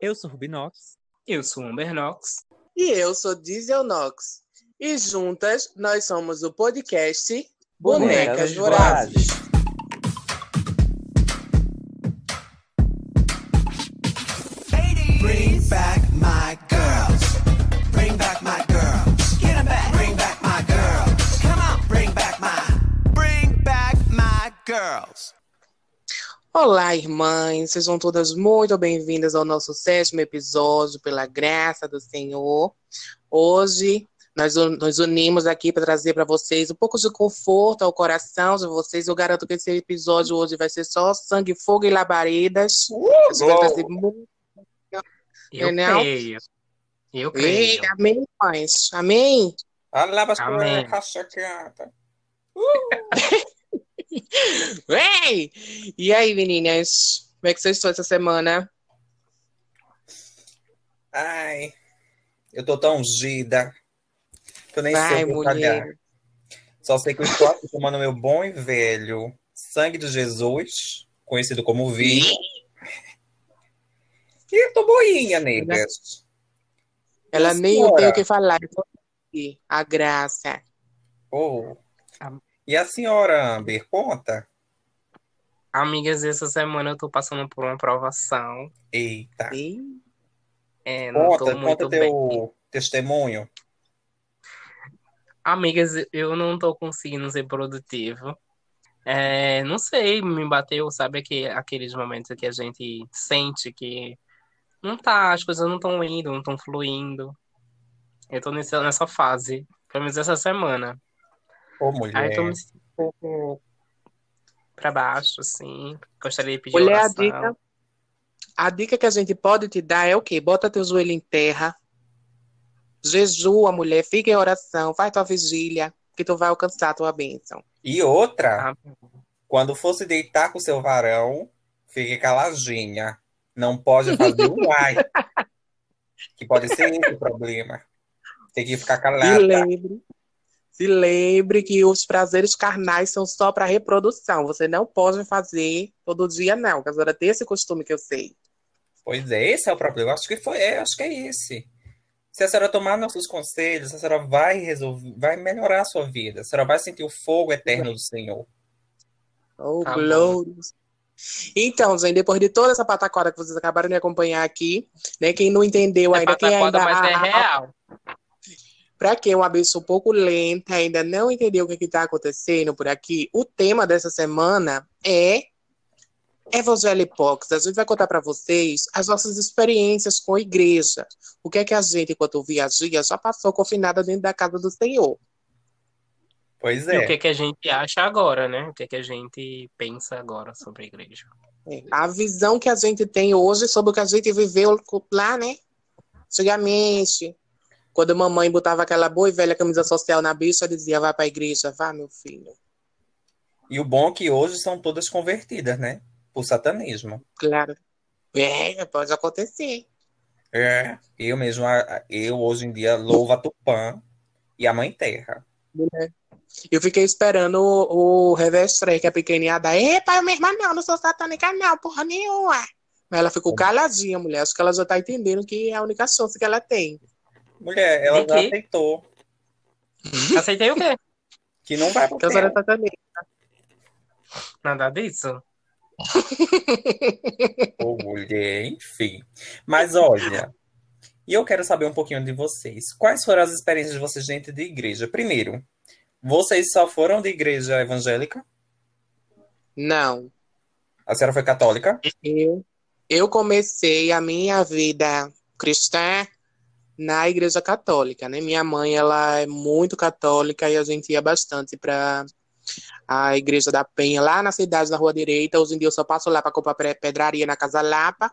Eu sou Rubinox. Eu sou Umbernox. E eu sou Dieselnox. E juntas nós somos o podcast Bonecas, Bonecas Vorazes. Olá, irmãs. Sejam todas muito bem-vindas ao nosso sétimo episódio, pela graça do Senhor. Hoje nós nos unimos aqui para trazer para vocês um pouco de conforto ao coração de vocês. Eu garanto que esse episódio hoje vai ser só sangue, fogo e labaredas. A gente vai trazer muito Eu Não. creio. Eu Ei, creio. amém, mães. Amém? Olha para Amém. cachacata. Ei! E aí, meninas? Como é que vocês estão essa semana? Ai, eu tô tão ungida. Eu nem sei o que pagar. Só sei que eu estou aqui tomando meu bom e velho sangue de Jesus, conhecido como vinho. E eu tô boinha, negas. Ela Nossa nem tem o que falar. A graça. Oh. E a senhora Amber, conta? Amigas, essa semana eu tô passando por uma provação. Eita. Ih, É, não Conta, tô muito conta bem. teu testemunho. Amigas, eu não tô conseguindo ser produtivo. É, não sei, me bateu, sabe, aquele, aqueles momentos que a gente sente que não tá, as coisas não estão indo, não estão fluindo. Eu tô nessa, nessa fase, pelo menos essa semana. Ô, Aí mulher. eu tô me sentindo um pouco pra baixo, assim. Gostaria de pedir Mulher, a oração. dica, a dica que a gente pode te dar é o quê? Bota teu joelho em terra. Jejua, mulher. Fica em oração. Faz tua vigília. Que tu vai alcançar a tua bênção. E outra, Ah, Quando for se deitar com seu varão, fique caladinha. Não pode fazer um ai. Que pode ser esse o problema. Tem que ficar calada. lembre. Se lembre que os prazeres carnais são só para reprodução. Você não pode fazer todo dia, não. Que a senhora tem esse costume que eu sei. Pois é, esse é o problema. Acho que foi, é, acho que é esse. Se a senhora tomar nossos conselhos, a senhora vai resolver, vai melhorar a sua vida. A senhora vai sentir o fogo eterno do Senhor. Oh, bom. glórias. Então, gente, depois de toda essa pataquada que vocês acabaram de acompanhar aqui, né? Quem não entendeu é ainda, quem ainda. mas é real. Para quem é uma pessoa um pouco lenta, ainda não entendeu o que está acontecendo por aqui, o tema dessa semana é Evangelho Hipócrita. A gente vai contar para vocês as nossas experiências com a igreja. O que é que a gente, enquanto viaja, já passou confinada dentro da casa do Senhor. Pois E o que é. é que a gente acha agora, né? O que é que a gente pensa agora sobre a igreja. É, A visão que a gente tem hoje sobre o que a gente viveu lá, né? Antigamente, quando a mamãe botava aquela boa e velha camisa social na bicha, dizia, vai para a igreja, vá, meu filho. E o bom é que hoje são todas convertidas, né? Por satanismo. Claro. É, pode acontecer. É. Eu mesmo, eu hoje em dia louvo a Tupã e a Mãe Terra. Eu fiquei esperando o, o Revestre, que é pequenininha, dar, epa, minha irmã não, não sou satânica não, porra nenhuma. Mas ela ficou caladinha, mulher. Acho que ela já tá entendendo que é a única chance que ela tem. Mulher, ela já aceitou Aceitei o quê? que não vai pro Que a senhora céu. é satânica. Nada disso. Ô, mulher, enfim. Mas olha, e eu quero saber um pouquinho de vocês. Quais foram as experiências de vocês dentro de igreja? Primeiro, vocês só foram de igreja evangélica? Não. A senhora foi católica? Eu, eu comecei a minha vida cristã na igreja católica, né? Minha mãe, ela é muito católica e a gente ia bastante para a igreja da Penha, lá na cidade, na Rua Direita. Hoje em dia eu só passo lá para comprar pedraria na Casa Lapa.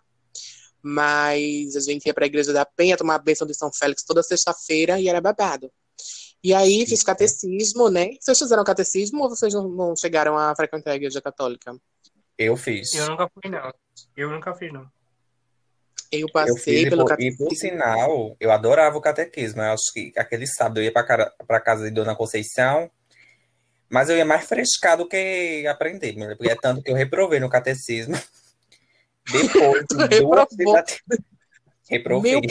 Mas a gente ia para a igreja da Penha tomar a bênção de São Félix toda sexta-feira e era babado. E aí fiz catecismo, né? Vocês fizeram catecismo ou vocês não, não chegaram a frequentar a igreja católica? Eu fiz. Eu nunca fui, não. Eu nunca fiz, não. Eu passei pelo por, e por sinal, eu adorava o catequismo. Eu acho que aquele sábado eu ia para casa de Dona Conceição, mas eu ia mais frescar do que aprender, mulher, porque é tanto que eu reprovei no catecismo. Depois de duas tentativas, Reprovei. Meu.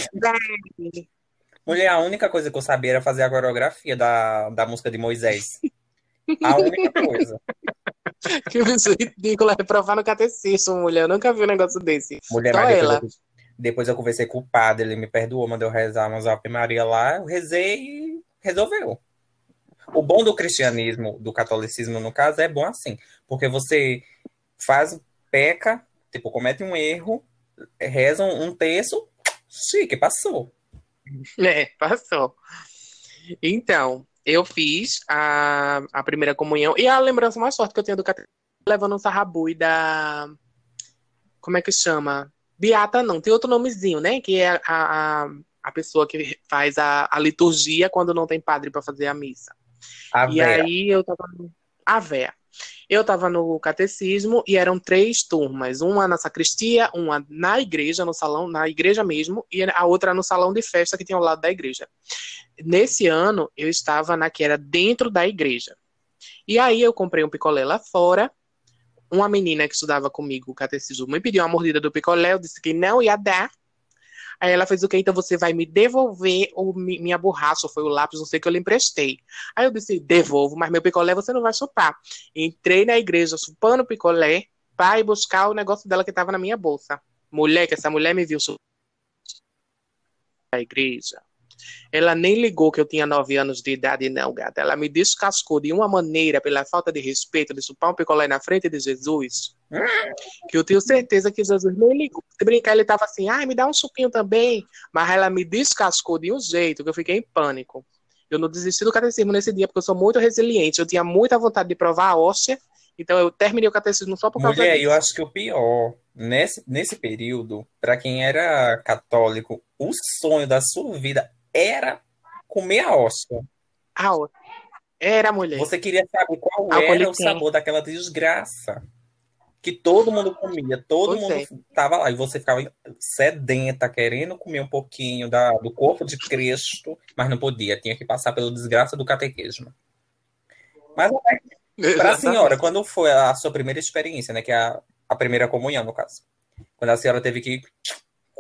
Mulher, a única coisa que eu sabia era fazer a coreografia da, da música de Moisés. A única coisa. Que bicho ridículo, reprovar no catecismo, mulher. Eu nunca vi um negócio desse. Mulher, Só mas depois, ela. eu, depois eu conversei com o padre, ele me perdoou, mandou rezar umas Ave Maria lá, eu rezei e resolveu. O bom do cristianismo, do catolicismo, no caso, é bom assim, porque você faz, peca, tipo, comete um erro, reza um, terço, chique, passou. É, passou. Então, eu fiz a, a primeira comunhão. E a lembrança mais forte que eu tenho do catecismo levando um sarrabui da. Como é que chama? Beata, não, tem outro nomezinho, né? Que é a, a, a pessoa que faz a, a liturgia quando não tem padre para fazer a missa. A E aí eu tava. A véia. Eu tava no catecismo e eram três turmas. Uma na sacristia, uma na igreja, no salão, na igreja mesmo, e a outra no salão de festa que tinha ao lado da igreja. Nesse ano, eu estava na que era dentro da igreja. E aí eu comprei um picolé lá fora. Uma menina que estudava comigo o catecismo me pediu uma mordida do picolé, eu disse que não ia dar. Aí ela fez o que? Então você vai me devolver o, mi- minha borracha, ou foi o lápis, não sei o que eu lhe emprestei. Aí eu disse, devolvo, mas meu picolé você não vai chupar. Entrei na igreja chupando picolé para ir buscar o negócio dela que estava na minha bolsa. Mulher, que essa mulher me viu chupando na igreja. Ela nem ligou que eu tinha nove anos de idade, não, gata. Ela me descascou de uma maneira, pela falta de respeito, de chupar um picolé na frente de Jesus, que eu tenho certeza que Jesus nem ligou. Se brincar, ele tava assim, ai, me dá um chupinho também. Mas ela me descascou de um jeito que eu fiquei em pânico. Eu não desisti do catecismo nesse dia, porque eu sou muito resiliente. Eu tinha muita vontade de provar a hóstia, então eu terminei o catecismo só por causa mulher, disso. eu acho que o pior, nesse, nesse período, para quem era católico, o sonho da sua vida era comer a hóstia. A hóstia. Era mulher. Você queria saber qual Ah, era o sabor daquela desgraça. Que todo mundo comia, todo Pois mundo é. tava lá. E você ficava sedenta, querendo comer um pouquinho da, do corpo de Cristo, mas não podia, tinha que passar pela desgraça do catequismo. Mas para a senhora, quando foi a sua primeira experiência, né? Que é a, a primeira comunhão, no caso. Quando a senhora teve que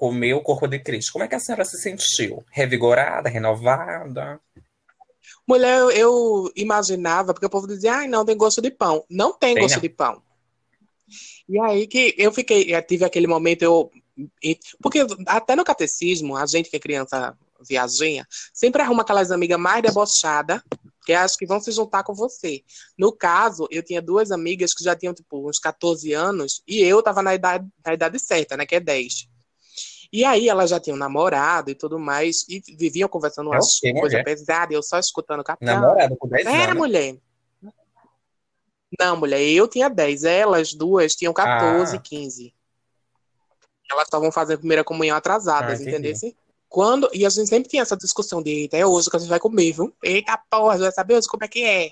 comer o corpo de Cristo, como é que a senhora se sentiu? Revigorada, renovada? Mulher, eu, eu imaginava, porque o povo dizia, ai, não, tem gosto de pão. Não tem, Tem gosto não. de pão. E aí que eu fiquei, eu tive aquele momento, eu. Porque até no catecismo, a gente que é criança viajinha, sempre arruma aquelas amigas mais debochadas, que acho que vão se juntar com você. No caso, eu tinha duas amigas que já tinham, tipo, uns 14 anos, e eu tava na idade, na idade certa, né, que é 10. E aí elas já tinham namorado e tudo mais, e viviam conversando É umas o quê, coisas mulher? pesadas, eu só escutando o capitão. Namorada com 10 Era anos? mulher. Não, mulher, eu tinha 10. Elas duas tinham 14, Ah. 15. Elas estavam fazendo primeira comunhão atrasadas, Ah, entendeu? Quando, e a gente sempre tinha essa discussão de eita, é hoje que a gente vai comer, viu? Eita porra, vai saber hoje como é que é.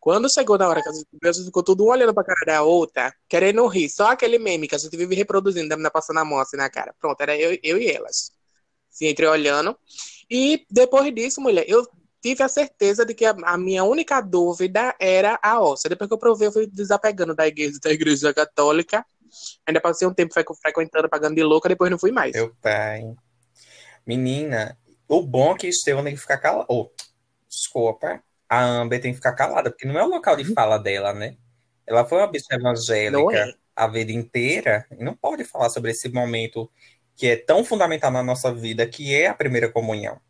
Quando chegou na hora que a gente comeu, a gente ficou tudo um olhando pra cara da outra, querendo rir. Só aquele meme que a gente vive reproduzindo, da passando a mão assim na cara. Pronto, era eu, eu e elas. Se entreolhando. E depois disso, mulher, eu tive a certeza de que a, a minha única dúvida era a óssea. Depois que eu provei, eu fui desapegando da igreja, da igreja católica. Ainda passei um tempo frequ- frequentando, pagando de louca, depois não fui mais. Meu pai. Menina, o bom é que Estevão tem que ficar calado. Oh, desculpa. A Amber tem que ficar calada, porque não é o local de fala dela, né? Ela foi uma bicha evangélica é. a vida inteira e não pode falar sobre esse momento que é tão fundamental na nossa vida, que é a primeira comunhão.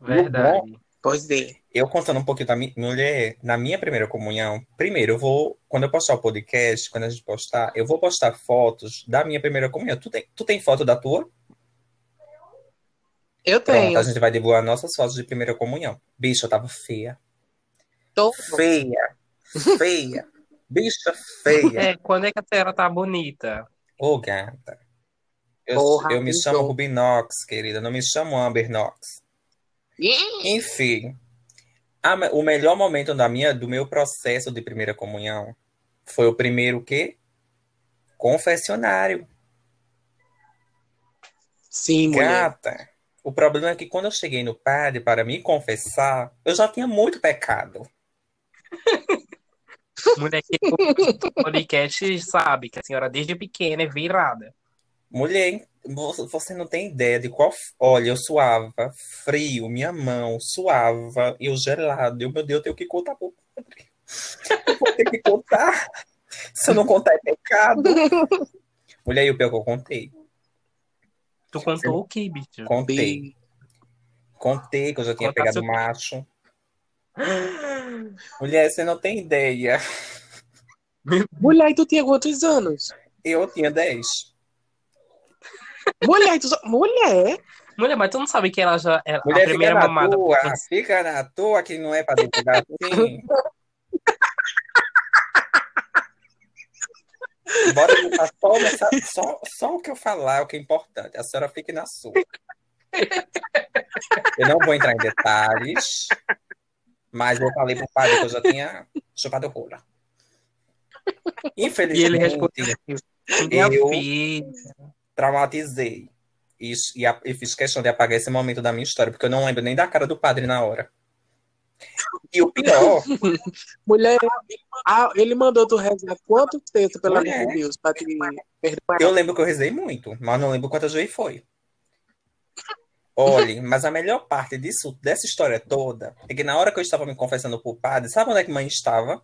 Verdade. Pois é. Eu contando um pouquinho da minha mulher, na minha primeira comunhão, primeiro eu vou, quando eu postar o podcast, quando a gente postar, eu vou postar fotos da minha primeira comunhão. Tu tem, tu tem foto da tua? Eu Pronto, tenho. a gente vai divulgar nossas fotos de primeira comunhão. Bicho, eu tava feia. Tô- Feia. Feia. Bicha feia. É, quando é que a senhora tá bonita? Ô, gata. Eu, Porra, eu me chamo Rubinox, querida. Não me chamo Amber Knox. Ih, Enfim, a o melhor momento da minha, do meu processo de primeira comunhão foi o primeiro que confessionário. Sim, mulher. Gata. O problema é que quando eu cheguei no padre para me confessar, eu já tinha muito pecado. Mulher que o podcast sabe que a senhora desde pequena é virada. Mulher, Você não tem ideia de qual. Olha, eu suava frio, minha mão suava, eu gelado. Eu, meu Deus, eu tenho que contar pro padre. Eu vou ter que contar. Se eu não contar, é pecado. Mulher, e o pior que eu contei. Tu contou o que, bicho? Contei. Contei que eu já tinha Contasse pegado o macho. Mulher, você não tem ideia. Mulher, e tu tinha quantos anos? Eu tinha 10. Mulher, tu só... Mulher? Mulher, mas tu não sabe que ela já é Mulher, a primeira fica na mamada. tua, fica na tua, que não é pra divulgar assim. Bora só, nessa- só, só o que eu falar é o que é importante. A senhora fique na sua. Eu não vou entrar em detalhes, mas eu falei pro padre que eu já tinha chupado rola. E ele Infelizmente, respondeu Minha Eu- filha. traumatizei. E, e, e fiz questão de apagar esse momento da minha história, porque eu não lembro nem da cara do padre na hora. E o pior, Mulher, ah, ele mandou tu rezar quantos textos pelo amor Mulher. de Deus pra te perdoar? eu lembro que eu rezei muito, mas não lembro quantas vezes foi. Olhe, mas a melhor parte disso, dessa história toda, é que na hora que eu estava me confessando pro padre, sabe onde é que mãe estava?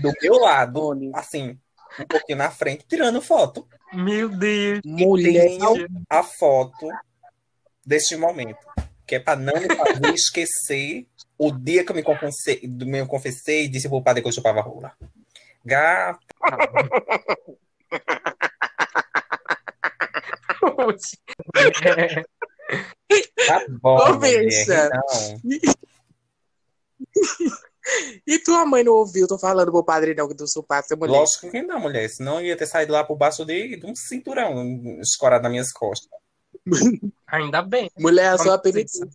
Do meu lado, Onde? assim, um pouquinho na frente, tirando foto. Meu Deus. Mulher, Tenho a foto deste momento, que é para não me fazer esquecer o dia que eu me confessei, do meu confessei e disse pro padre que eu chupava rola. Gata, tá bom, Ô, mulher, não. E tua mãe não ouviu? Tô falando pro padre não que tu chupasse, mulher. Lógico que não, mulher, senão eu ia ter saído lá por baixo de, de um cinturão escorado nas minhas costas. Ainda bem. Mulher, a sua penitência.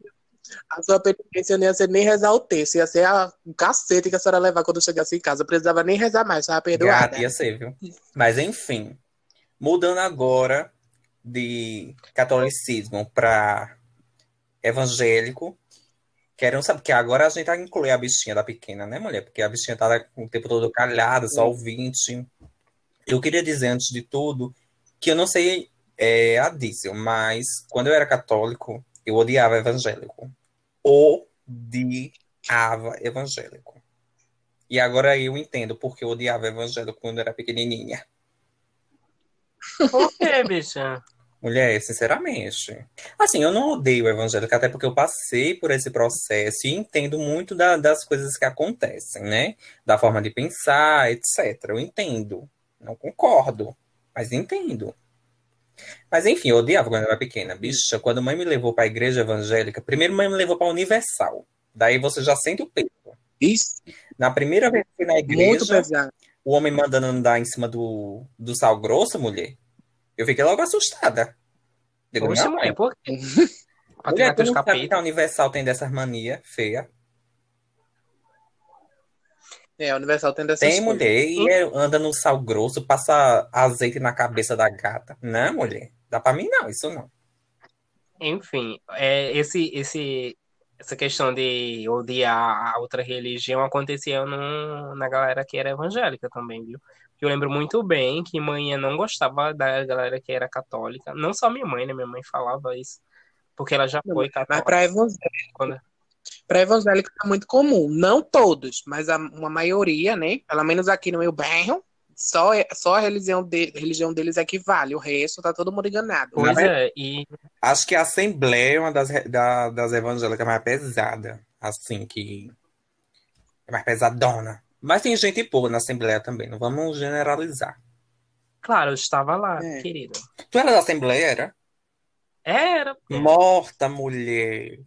A sua penitência não ia ser nem rezar o texto, ia ser a, um cacete que a senhora levar quando chegasse em casa. Precisava nem rezar mais, tava perdoada. Gata, ia ser, viu? Mas enfim, mudando agora de catolicismo para evangélico, quero saber, porque agora a gente vai incluir a bichinha da pequena, né, mulher? Porque a bichinha tá o tempo todo calhada, só ouvinte. Eu queria dizer, antes de tudo, que eu não sei é, a Dísel, mas quando eu era católico, eu odiava evangélico. Odiava evangélico. E agora eu entendo porque eu odiava evangélico quando eu era pequenininha. Por quê, bicha? Mulher, sinceramente. Assim, eu não odeio o evangélico, até porque eu passei por esse processo e entendo muito da- das coisas que acontecem, né? Da forma de pensar, etc. Eu entendo. Não concordo, mas entendo. Mas enfim, eu odiava quando eu era pequena. Bicha, quando mãe me levou para a igreja evangélica, primeiro mãe me levou para a Universal. Daí você já sente o peso. Isso, Na primeira vez que fui na muito igreja, o homem mandando andar em cima do, do sal grosso, mulher, eu fiquei logo assustada. Digo, Poxa, mulher, por quê? Mulher, tu não sabe que a. Universal tem dessas mania feia? É, a Universal tem dessas Tem, coisas. mulher, e é- anda no sal grosso, passa azeite na cabeça da gata. Não, mulher, dá pra mim não, isso não. Enfim, é, esse, esse, essa questão de odiar a outra religião acontecia no, na galera que era evangélica também, viu? Eu lembro muito bem que manhã não gostava da galera que era católica. Não só minha mãe, né? Minha mãe falava isso. Porque ela já foi Mas católica. para evangélico, Quando... para evangélico é muito comum. Não todos, mas a- uma maioria, né? Pelo menos aqui no meu bairro, só, é- só a religião, de, religião deles é que vale. O resto tá todo mundo enganado. Pois é, e Acho que a Assembleia é uma das, da- das evangélicas mais pesada, assim, que é mais pesadona. Mas tem gente boa na Assembleia também, não vamos generalizar. claro, eu estava lá, É. querido. Tu era da Assembleia, era? Era, Morta, mulher.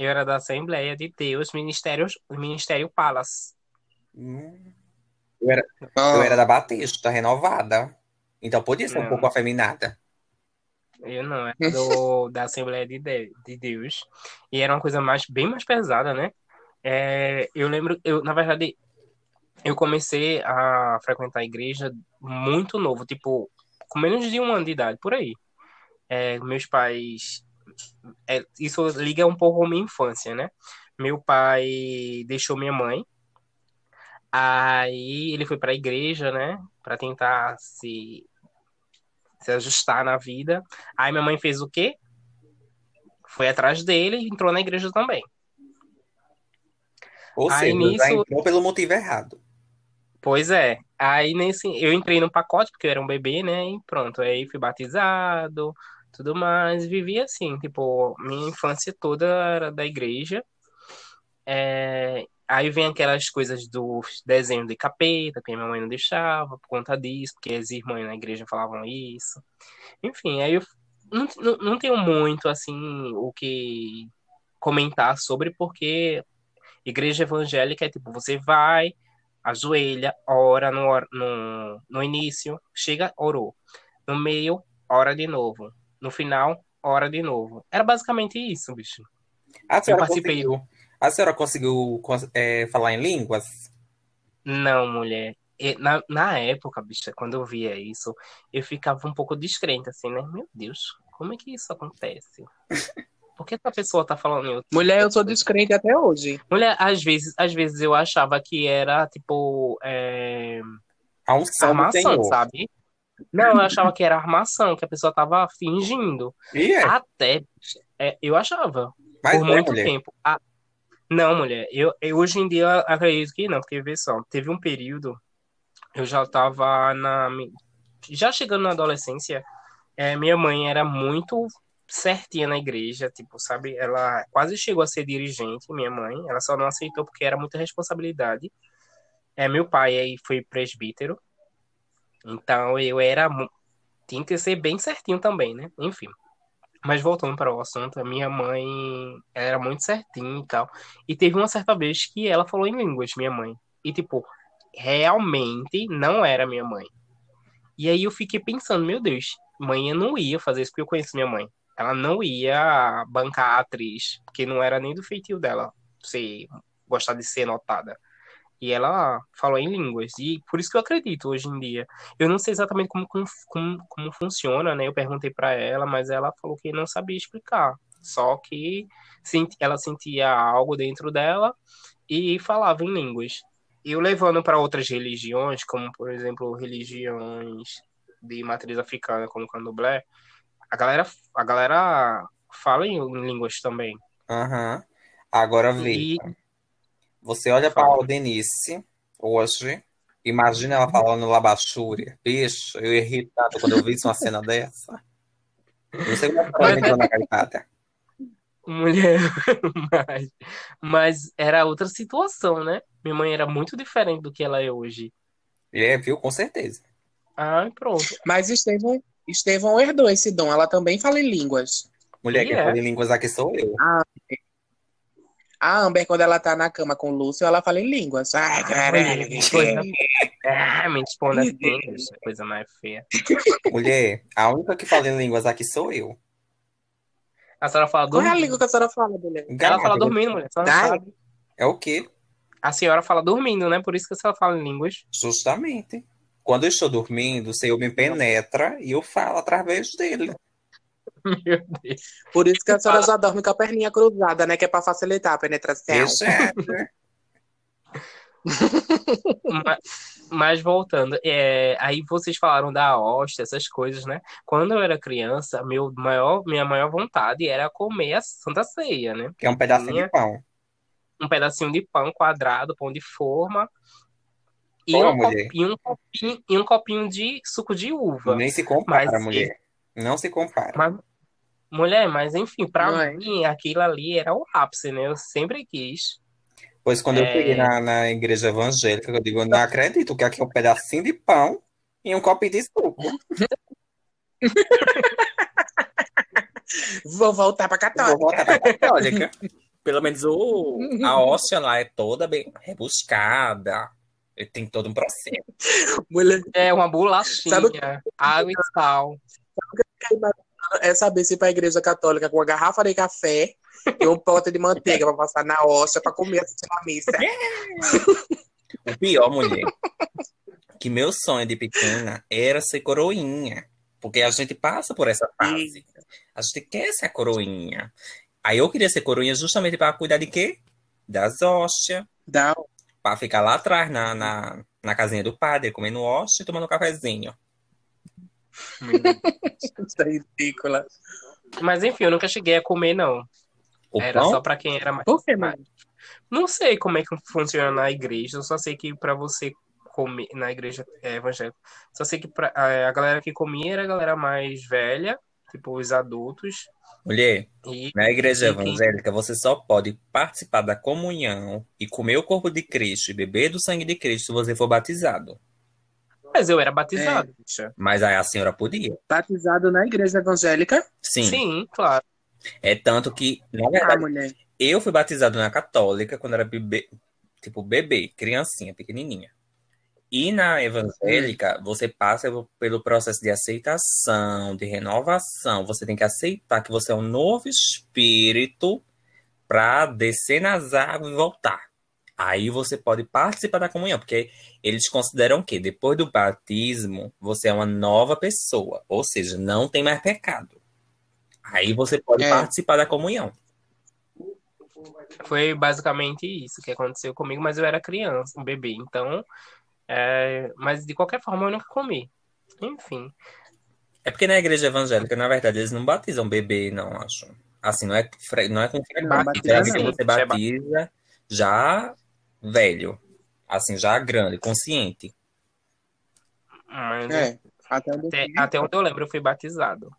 Eu era da Assembleia de Deus, Ministérios, Ministério Palace. Hum. Eu era, eu era da Batista, renovada. Então podia ser um Não. pouco afeminada. Eu não, era do, da Assembleia de, De- de Deus. E era uma coisa mais, bem mais pesada, né? É, eu lembro, eu, na verdade, eu comecei a frequentar a igreja muito novo, tipo, com menos de um ano de idade, por aí. É, meus pais. É, isso liga um pouco a minha infância, né? Meu pai deixou minha mãe. Aí ele foi para a igreja, né? Para tentar se se ajustar na vida. Aí minha mãe fez o quê? Foi atrás dele e entrou na igreja também. Ou Aí seja, nisso- entrou pelo motivo errado. Pois é. Aí nesse, eu entrei no pacote porque eu era um bebê, né? E pronto, aí fui batizado, tudo mais, vivi assim, tipo, minha infância toda era da igreja. É, aí vem aquelas coisas do desenho de capeta, que minha mãe não deixava por conta disso, porque as irmãs na igreja falavam isso. Enfim, aí eu não, não, não tenho muito assim o que comentar sobre, porque igreja evangélica é tipo, você vai, ajoelha, ora no, no, no início, chega, orou. No meio, ora de novo. No final, ora de novo. Era basicamente isso, bicho. A senhora participei. conseguiu, a senhora conseguiu cons- é, falar em línguas? Não, mulher. Na, na época, bicha, quando eu via isso, eu ficava um pouco descrente, assim, né? Meu Deus, como é que isso acontece? Por que essa pessoa tá falando em outro Mulher, eu sou descrente até hoje. Mulher, às vezes, às vezes eu achava que era, tipo, é, A unção armação, sabe? Não, eu achava que era armação, que a pessoa tava fingindo. E é, Até, é, eu achava, mas por é, muito mulher. tempo. Ah, não, mulher, eu, eu hoje em dia acredito que não, porque vê só, teve um período, eu já tava na, já chegando na adolescência, é, minha mãe era muito certinha na igreja, tipo, sabe, ela quase chegou a ser dirigente, minha mãe, ela só não aceitou porque era muita responsabilidade. É, meu pai aí foi presbítero, então eu era, tinha que ser bem certinho também, né? Enfim. Mas voltando para o assunto, a minha mãe era muito certinha e tal. E teve uma certa vez que ela falou em línguas, minha mãe. E, tipo, realmente não era minha mãe. E aí eu fiquei pensando, meu Deus, mãe não ia fazer isso porque eu conheço minha mãe. Ela não ia bancar a atriz, porque não era nem do feitio dela ser, gostar de ser notada. E ela falou em línguas. E por isso que eu acredito hoje em dia. Eu não sei exatamente como, como, como, funciona, né? Eu perguntei pra ela, mas ela falou que não sabia explicar. Só que ela sentia algo dentro dela e falava em línguas. E eu levando para outras religiões, como por exemplo religiões de matriz africana, como candomblé, a galera, a galera fala em línguas também. Aham. Agora E veja. Você olha para a Denise hoje, imagina ela falando labachúria. Bicho, eu irritado quando eu vi uma cena dessa. Não sei como é que ela entrou na caripata. mulher, mas, mas era outra situação, né? Minha mãe era muito diferente do que ela é hoje. É, viu? Com certeza. Ah, pronto. Mas Estevão, Estevão herdou esse dom. Ela também fala em línguas. Mulher, E que é. fala em línguas aqui sou eu. A Amber, quando ela tá na cama com o Lúcio, ela fala em línguas. Ai, caralho. Que coisa- Ah, me responda assim, essa coisa mais feia. Mulher, a única que fala em línguas aqui sou eu. A senhora fala Qual é a dormindo. língua que a senhora fala, mulher? Ela fala dormindo, mulher. É o quê? A senhora fala dormindo, né? Por isso que a senhora fala em línguas. Justamente. Quando eu estou dormindo, o Senhor me penetra e eu falo através dele. Meu Deus. Por isso que a senhora já dorme com a perninha cruzada, né? Que é pra facilitar a penetração. Exato. Ma- Mas voltando, é, aí vocês falaram da hóstia, essas coisas, né? Quando eu era criança, meu maior, minha maior vontade era comer a Santa Ceia, né? Que é um pedacinho Minha- de pão. Um pedacinho de pão quadrado, pão de forma, e Ó, um, mulher. copinho, um copinho, e um copinho de suco de uva. Nem se compara, Mas- mulher. Não se compara. Mas, mulher, mas enfim, pra Não é? mim, aquilo ali era o ápice, né? Eu sempre quis. Pois quando eu É. cheguei na, na igreja evangélica, eu digo, eu não acredito que aqui é um pedacinho de pão e um copinho de suco. Vou voltar pra Vou católica. voltar pra católica. Pelo menos o, a hóstia lá é toda bem rebuscada. Ele tem todo um processo. Mulher, É uma bolachinha, Sabe água e sal. É saber se ir pra igreja católica com uma garrafa de café e um pote de manteiga pra passar na hóstia pra comer assistir a missa. O pior, mulher, que meu sonho de pequena era ser coroinha. Porque a gente passa por essa fase. A gente quer ser a coroinha. Aí eu queria ser coroinha justamente para cuidar de quê? Das hóstias. Dá Para ficar lá atrás, na, na, na casinha do padre, comendo hóstia e tomando um cafezinho. Isso é ridícula. Mas enfim, eu nunca cheguei a comer, não. O Era pão? só pra quem era mais. Por que, mano? Não sei como é que funciona na igreja, eu só sei que pra você comer na igreja é, evangélica, só sei que pra, a, a galera que comia era a galera mais velha, tipo os adultos, Mulher, e na igreja E quem- evangélica você só pode participar da comunhão e comer o corpo de Cristo e beber do sangue de Cristo se você for batizado. Mas eu era batizado. bicha. Mas aí a senhora podia. Batizado na igreja evangélica? Sim. Sim, claro. É tanto que, na Ah, verdade, mulher. eu fui batizado na católica quando era bebê, tipo bebê, criancinha, pequenininha. E na evangélica, você passa pelo processo de aceitação, de renovação. Você tem que aceitar que você é um novo espírito para descer nas águas e voltar. Aí você pode participar da comunhão, porque eles consideram que depois do batismo, você é uma nova pessoa, ou seja, não tem mais pecado. Aí você pode É. participar da comunhão. Foi basicamente isso que aconteceu comigo, mas eu era criança, um bebê, então. é, mas de qualquer forma eu nunca comi. Enfim. É porque na igreja evangélica, na verdade, eles não batizam bebê, não, acho. Assim, não é, não é com frequência. batiza Geralmente sim, você é batiza já velho. Assim, já grande, consciente. Mas É. Até onde eu até, até onde eu lembro, eu fui batizado.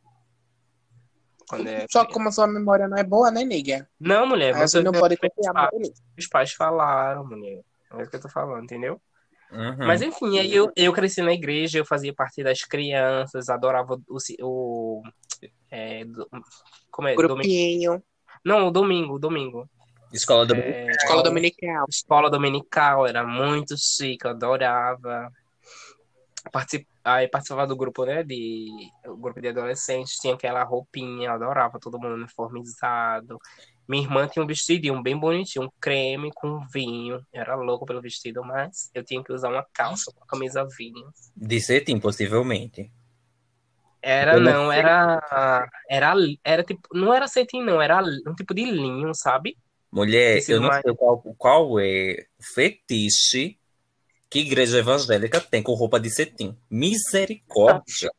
Quando é Só que como a sua memória não é boa, né, nega? Não, mulher, Aí você não pode confiar nisso. Os pais falaram, mulher. É isso que eu tô falando, entendeu? Uhum. Mas enfim, aí eu, eu cresci na igreja, eu fazia parte das crianças, adorava o. o é, do- como é? Domingo. Grupinho, Não, o domingo, o domingo. Escola do É, escola dominical. escola dominical, era muito chique, eu adorava. Particip... Aí participava do grupo, né? De... O grupo de adolescentes, tinha aquela roupinha, eu adorava, todo mundo uniformizado. Minha irmã tinha um vestidinho bem bonitinho, um creme com vinho. Eu era louco pelo vestido, mas eu tinha que usar uma calça com a camisa vinho. De cetim, possivelmente. Era, Eu não não, era. Era, era tipo. Não era cetim, não, era um tipo de linho, sabe? Mulher, Esse eu não mais- sei qual, qual é o fetiche que igreja evangélica tem com roupa de cetim. Misericórdia.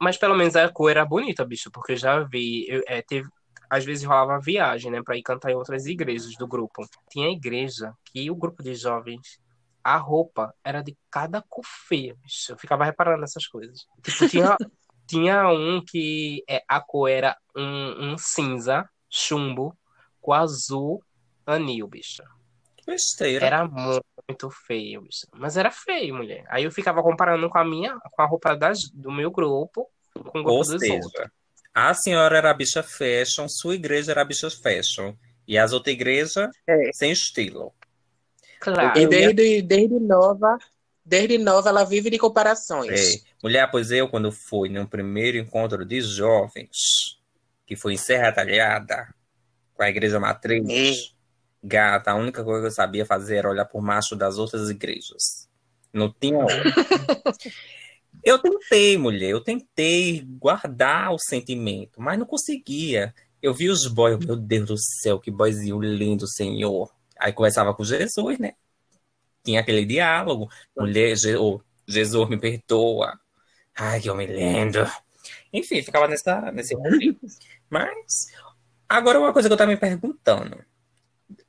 Mas pelo menos a cor era bonita, bicho, porque eu já vi. Eu, é, teve, às vezes rolava viagem, né, pra ir cantar em outras igrejas do grupo. Tinha igreja que o grupo de jovens, a roupa era de cada cor feia, bicho. Eu ficava reparando nessas coisas. Tipo, tinha, tinha um que é, a cor era um, um cinza, chumbo, com azul anil, bicho. Besteira. Era muito feio, bicho. Mas era feio, mulher. Aí eu ficava comparando com a minha, com a roupa das, do meu grupo, com o grupo Ou dos seja, outros. a senhora era a bicha fashion, sua igreja era a bicha fashion. E as outras igrejas, É. sem estilo. Claro. E desde, desde nova, desde nova ela vive de comparações. É. Mulher, pois eu, quando fui no primeiro encontro de jovens, que foi em Serra Talhada, com a igreja matriz, É. gata, a única coisa que eu sabia fazer era olhar por macho das outras igrejas. Não tinha outra. Eu tentei, mulher, eu tentei guardar o sentimento, mas não conseguia. Eu vi os boys, meu Deus do céu, que boyzinho lindo, senhor. Aí conversava com Jesus, né? Tinha aquele diálogo. Mulher, Je- ô, Jesus, me perdoa. Ai, que homem lindo. Enfim, ficava nessa, nesse rolê. Mas, agora uma coisa que eu tava me perguntando.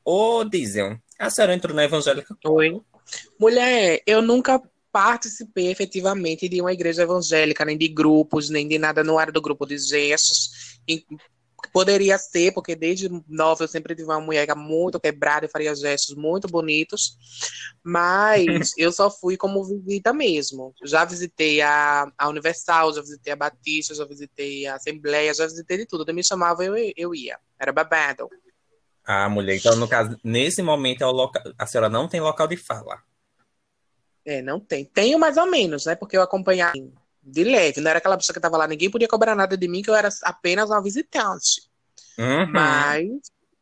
Ô, Diesel, a senhora entrou na evangélica? Oi. Mulher, eu nunca participei efetivamente de uma igreja evangélica, nem de grupos, nem de nada no área do grupo de gestos. Poderia ser, porque desde nova eu sempre tive uma mulher muito quebrada e faria gestos muito bonitos. Mas eu só fui como visita mesmo. Já visitei a, a Universal, já visitei a Batista, já visitei a Assembleia, já visitei de tudo. Onde me chamava, eu, eu ia. Era babado. Ah, mulher, então no caso, nesse momento é local, a senhora não tem local de fala. É, não tem. Tenho mais ou menos, né? Porque eu acompanhava de leve. Não era aquela pessoa que tava lá, ninguém podia cobrar nada de mim, que eu era apenas uma visitante. Uhum. Mas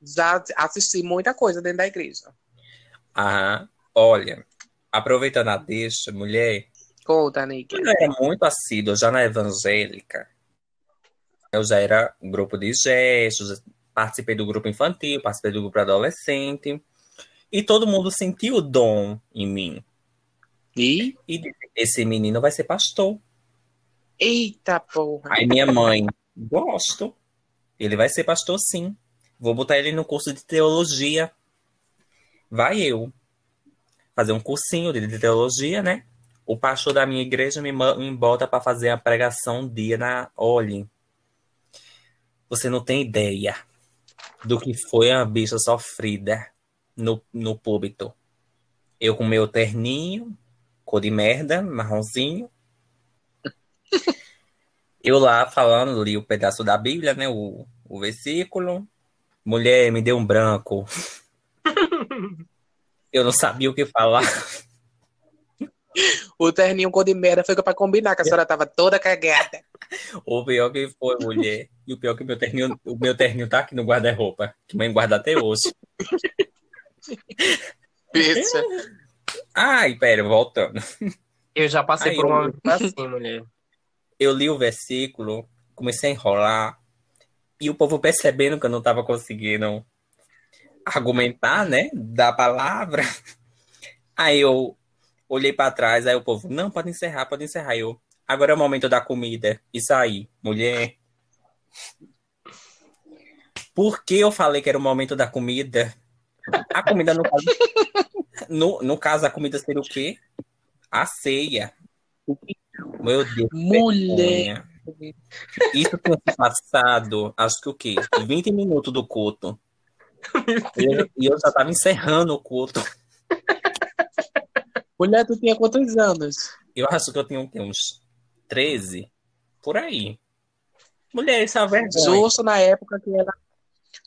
já assisti muita coisa dentro da igreja. Ah, olha, aproveitando a deixa, mulher, Conta, Nick. eu era muito assídua já na evangélica. Eu já era um grupo de gestos, participei do grupo infantil, participei do grupo adolescente. E todo mundo sentiu o dom em mim. E E esse menino vai ser pastor. Eita porra. Aí minha mãe, gosto. Ele vai ser pastor sim. Vou botar ele no curso de teologia. Vai eu. Fazer um cursinho de teologia, né? O pastor da minha igreja me, me bota para fazer a pregação um dia na. Olhe. Você não tem ideia do que foi a bicha sofrida no, no púlpito. Eu com meu terninho, cor de merda, marronzinho. Eu lá falando, li o pedaço da Bíblia, né? O, o versículo. Mulher, me deu um branco. Eu não sabia o que falar. O terninho cor de merda foi pra combinar, que a senhora tava toda cagada. O pior que foi, mulher. E o pior que meu terninho, o meu terninho tá aqui no guarda-roupa. Que mãe guarda até hoje. Bicha. Ai, pera, voltando. Eu já passei Ai, por eu- uma vida assim, mulher. Eu li o versículo, comecei a enrolar. E o povo percebendo que eu não tava conseguindo argumentar, né? Da palavra. Aí eu olhei pra trás, aí o povo, não, pode encerrar, pode encerrar. Eu, agora é o momento da comida. Isso aí, mulher. Por que eu falei que era o momento da comida? A comida no caso. No, no caso, a comida seria o quê? A ceia. Meu Deus. Mulher. vergonha. Isso se passado, acho que o quê? 20 minutos do culto. E eu, eu já tava encerrando o culto. Mulher, tu tinha quantos anos? Eu acho que eu tinha o uns 13? Por aí. Mulher, isso é vergonha. Justo na época que ela.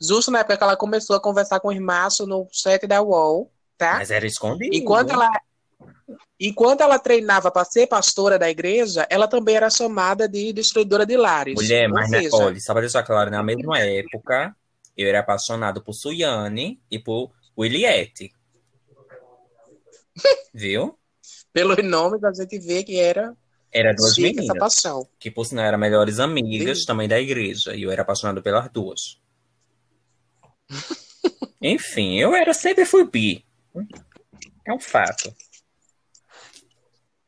Justo na época que ela começou a conversar com os machos no chat da UOL, tá? Mas era escondido. Enquanto ela, enquanto ela treinava para ser pastora da igreja, ela também era chamada de destruidora de lares. Mulher, mas na, seja, olha, só pra deixar claro, na mesma época, eu era apaixonado por Suiane e por Williette. Viu? pelos nomes a gente vê que era Era duas essa meninas, paixão. que por sinal eram melhores amigas Sim. também da igreja, e eu era apaixonado pelas duas. Enfim, eu era sempre fui bi. É um fato.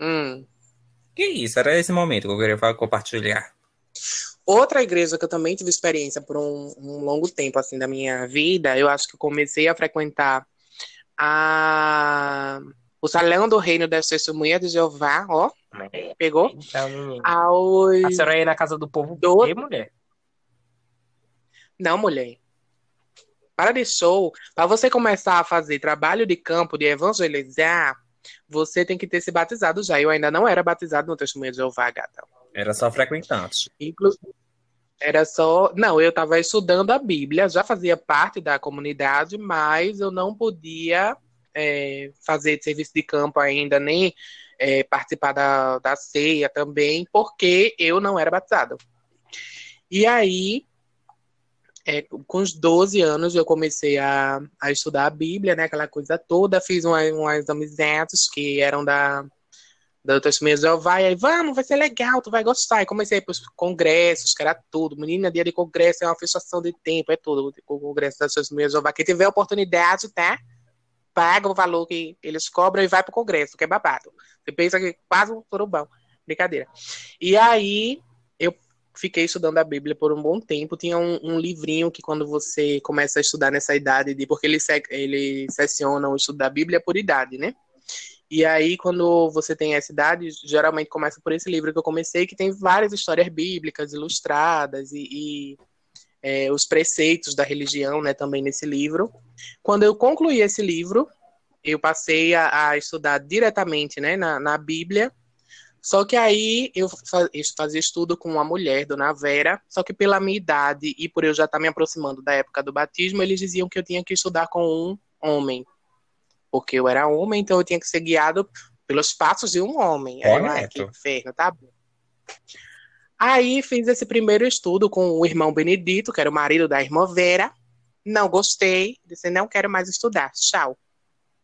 Hum. Que isso, era esse momento que eu queria falar- compartilhar. Outra igreja que eu também tive experiência por um, um longo tempo assim da minha vida, eu acho que eu comecei a frequentar a o Salão do Reino das Testemunhas de Jeová, ó, pegou? Então. Aos A senhora ia na casa do povo Do- por quê, mulher? Não, mulher. Para de show. Para você começar a fazer trabalho de campo, de evangelizar, você tem que ter se batizado já. Eu ainda não era batizado no Testemunho de Jeová, gata. Era só frequentante. Inclu- Era só. Não, eu estava estudando a Bíblia, já fazia parte da comunidade, mas eu não podia é, fazer serviço de campo ainda, nem é, participar da, da ceia também, porque eu não era batizado. E aí, é, com os 12 anos, eu comecei a, a estudar a Bíblia, né, aquela coisa toda, fiz uma- umas amizades que eram da, da Testemunha de Jeová, e aí, vamos, vai ser legal, tu vai gostar. E comecei a ir pros congressos, que era tudo. Menina, dia de congresso é uma fechação de tempo, é tudo. O congresso da Testemunha de Jeová. Quem tiver oportunidade, tá? Paga o valor que eles cobram e vai pro congresso, que é babado. Você pensa que quase um surubão. Brincadeira. E aí, fiquei estudando a Bíblia por um bom tempo. Tinha um, um livrinho que quando você começa a estudar nessa idade, de, porque eles, eles seccionam o estudo da Bíblia por idade, né? E aí, quando você tem essa idade, geralmente começa por esse livro que eu comecei, que tem várias histórias bíblicas ilustradas e, e, é, os preceitos da religião, né, também nesse livro. Quando eu concluí esse livro, eu passei a, a estudar diretamente, né, na, na Bíblia. Só que aí eu fa- eu fazia estudo com uma mulher, Dona Vera, só que pela minha idade e por eu já estar me aproximando da época do batismo, eles diziam que eu tinha que estudar com um homem porque eu era homem, então eu tinha que ser guiado pelos passos de um homem. Aí eu, ai, que inferno, tá bom. Aí fiz esse primeiro estudo com o irmão Benedito, que era o marido da irmã Vera. Não gostei, disse, não quero mais estudar, tchau.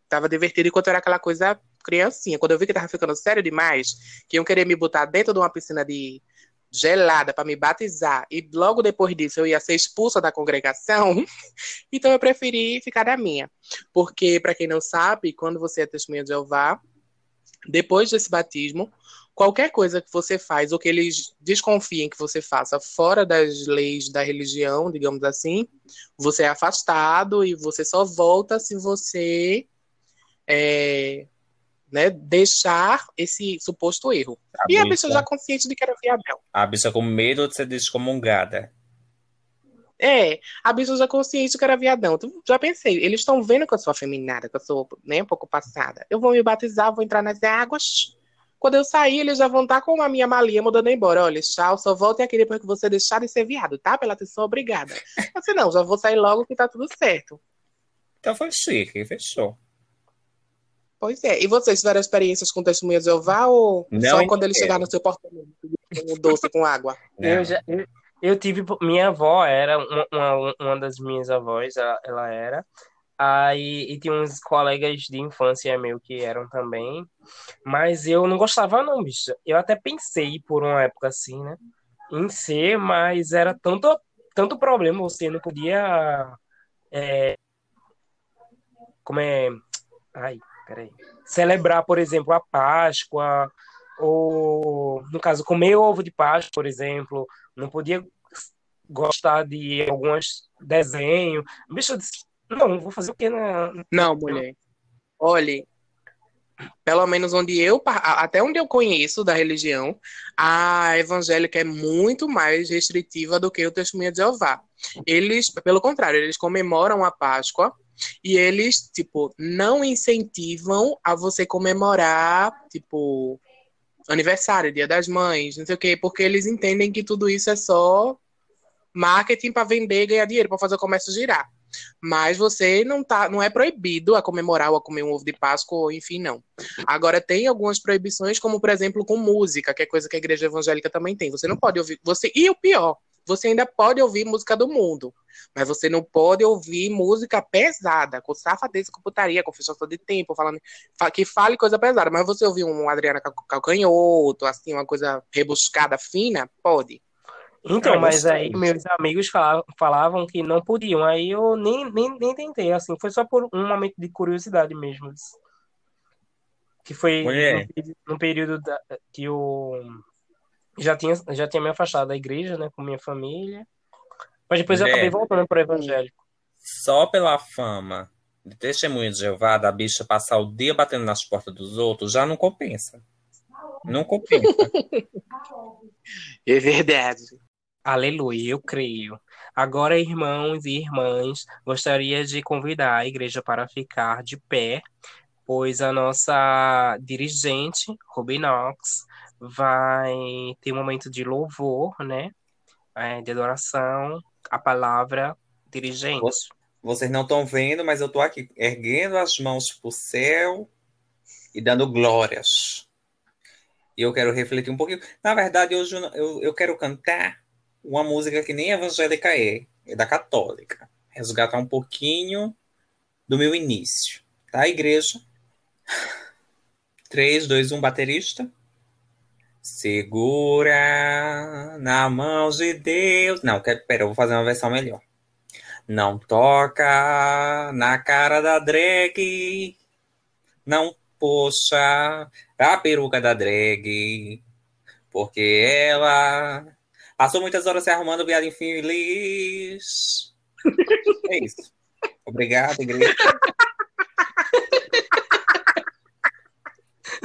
Tava divertido enquanto era aquela coisa criancinha. Quando eu vi que tava ficando sério demais, que iam querer me botar dentro de uma piscina de gelada para me batizar e logo depois disso eu ia ser expulsa da congregação, então eu preferi ficar na minha. Porque, para quem não sabe, quando você é testemunha de Jeová, depois desse batismo, qualquer coisa que você faz ou que eles desconfiem que você faça fora das leis da religião, digamos assim, você é afastado e você só volta se você é, né, deixar esse suposto erro. A e a bicha- pessoa já consciente de que era viável. A bicha com medo de ser descomungada. É, a bicha já consciente de que era viadão. Já pensei, eles estão vendo que eu sou afeminada, que eu sou né, um pouco passada. Eu vou me batizar, vou entrar nas águas. Quando eu sair, eles já vão estar com a minha malinha mandando embora. Olha, tchau, só voltem aqui depois que você deixar de ser viado, tá? Pela atenção, obrigada. Disse, não, já vou sair logo que tá tudo certo. Então foi chique, fechou. Pois é. E vocês tiveram experiências com testemunha de Jeová ou Não, só quando eles quero. chegaram no seu portamento? Um doce com água. Eu, já, eu, eu tive. Minha avó era uma, uma, uma das minhas avós, ela, ela era. Aí e tinha uns colegas de infância meu que eram também. Mas eu não gostava, não, bicho. Eu até pensei por uma época assim, né? Em ser, mas era tanto, tanto problema, você não podia. é, como é. Ai, peraí. Celebrar, por exemplo, a Páscoa, ou, no caso, comer ovo de Páscoa, por exemplo. Não podia gostar de alguns desenhos. Bicho, eu disse, não, vou fazer o quê na. Não, mulher. Olhe, pelo menos onde eu, até onde eu conheço da religião, a evangélica é muito mais restritiva do que o testemunho de Jeová. Eles, pelo contrário, eles comemoram a Páscoa e eles, tipo, não incentivam a você comemorar, tipo, aniversário, Dia das Mães, não sei o quê, porque eles entendem que tudo isso é só marketing para vender, ganhar dinheiro, para fazer o comércio girar. Mas você não tá, não é proibido a comemorar ou a comer um ovo de Páscoa, ou enfim, não. Agora tem algumas proibições, como por exemplo com música, que é coisa que a igreja evangélica também tem. Você não pode ouvir, você e o pior, você ainda pode ouvir música do mundo, mas você não pode ouvir música pesada, com safadeza, com putaria, com fechação de tempo, falando fa- que fale coisa pesada. Mas você ouvir um Adriana Cal- Calcanhoto, assim, uma coisa rebuscada, fina, pode. Então, Ah, mas aí meus amigos falavam, falavam que não podiam. Aí eu nem, nem, nem tentei, assim, foi só por um momento de curiosidade mesmo. Que foi no, no período da- que eu já tinha, já tinha me afastado da igreja, né, com minha família. Mas depois eu Mulher. acabei voltando para o evangélico. Só pela fama de testemunho de Jeová, da bicha passar o dia batendo nas portas dos outros, já não compensa. Não compensa. É verdade. Aleluia, eu creio. Agora, irmãos e irmãs, gostaria de convidar a igreja para ficar de pé, pois a nossa dirigente, Ruby Knox, vai ter um momento de louvor, né? É, de adoração, a palavra dirigente. Vocês não estão vendo, mas eu tô aqui erguendo as mãos pro céu e dando glórias. E eu quero refletir um pouquinho. Na verdade, hoje eu, eu, quero cantar uma música que nem evangélica é, é da católica. Resgatar um pouquinho do meu início. Tá, igreja? 3, 2, 1, baterista. Segura na mão de Deus. Não, pera, eu vou fazer uma versão melhor. Não toca na cara da drag. Não puxa a peruca da drag. Porque ela passou muitas horas se arrumando viado infeliz. É isso. Obrigado, igreja. Isso é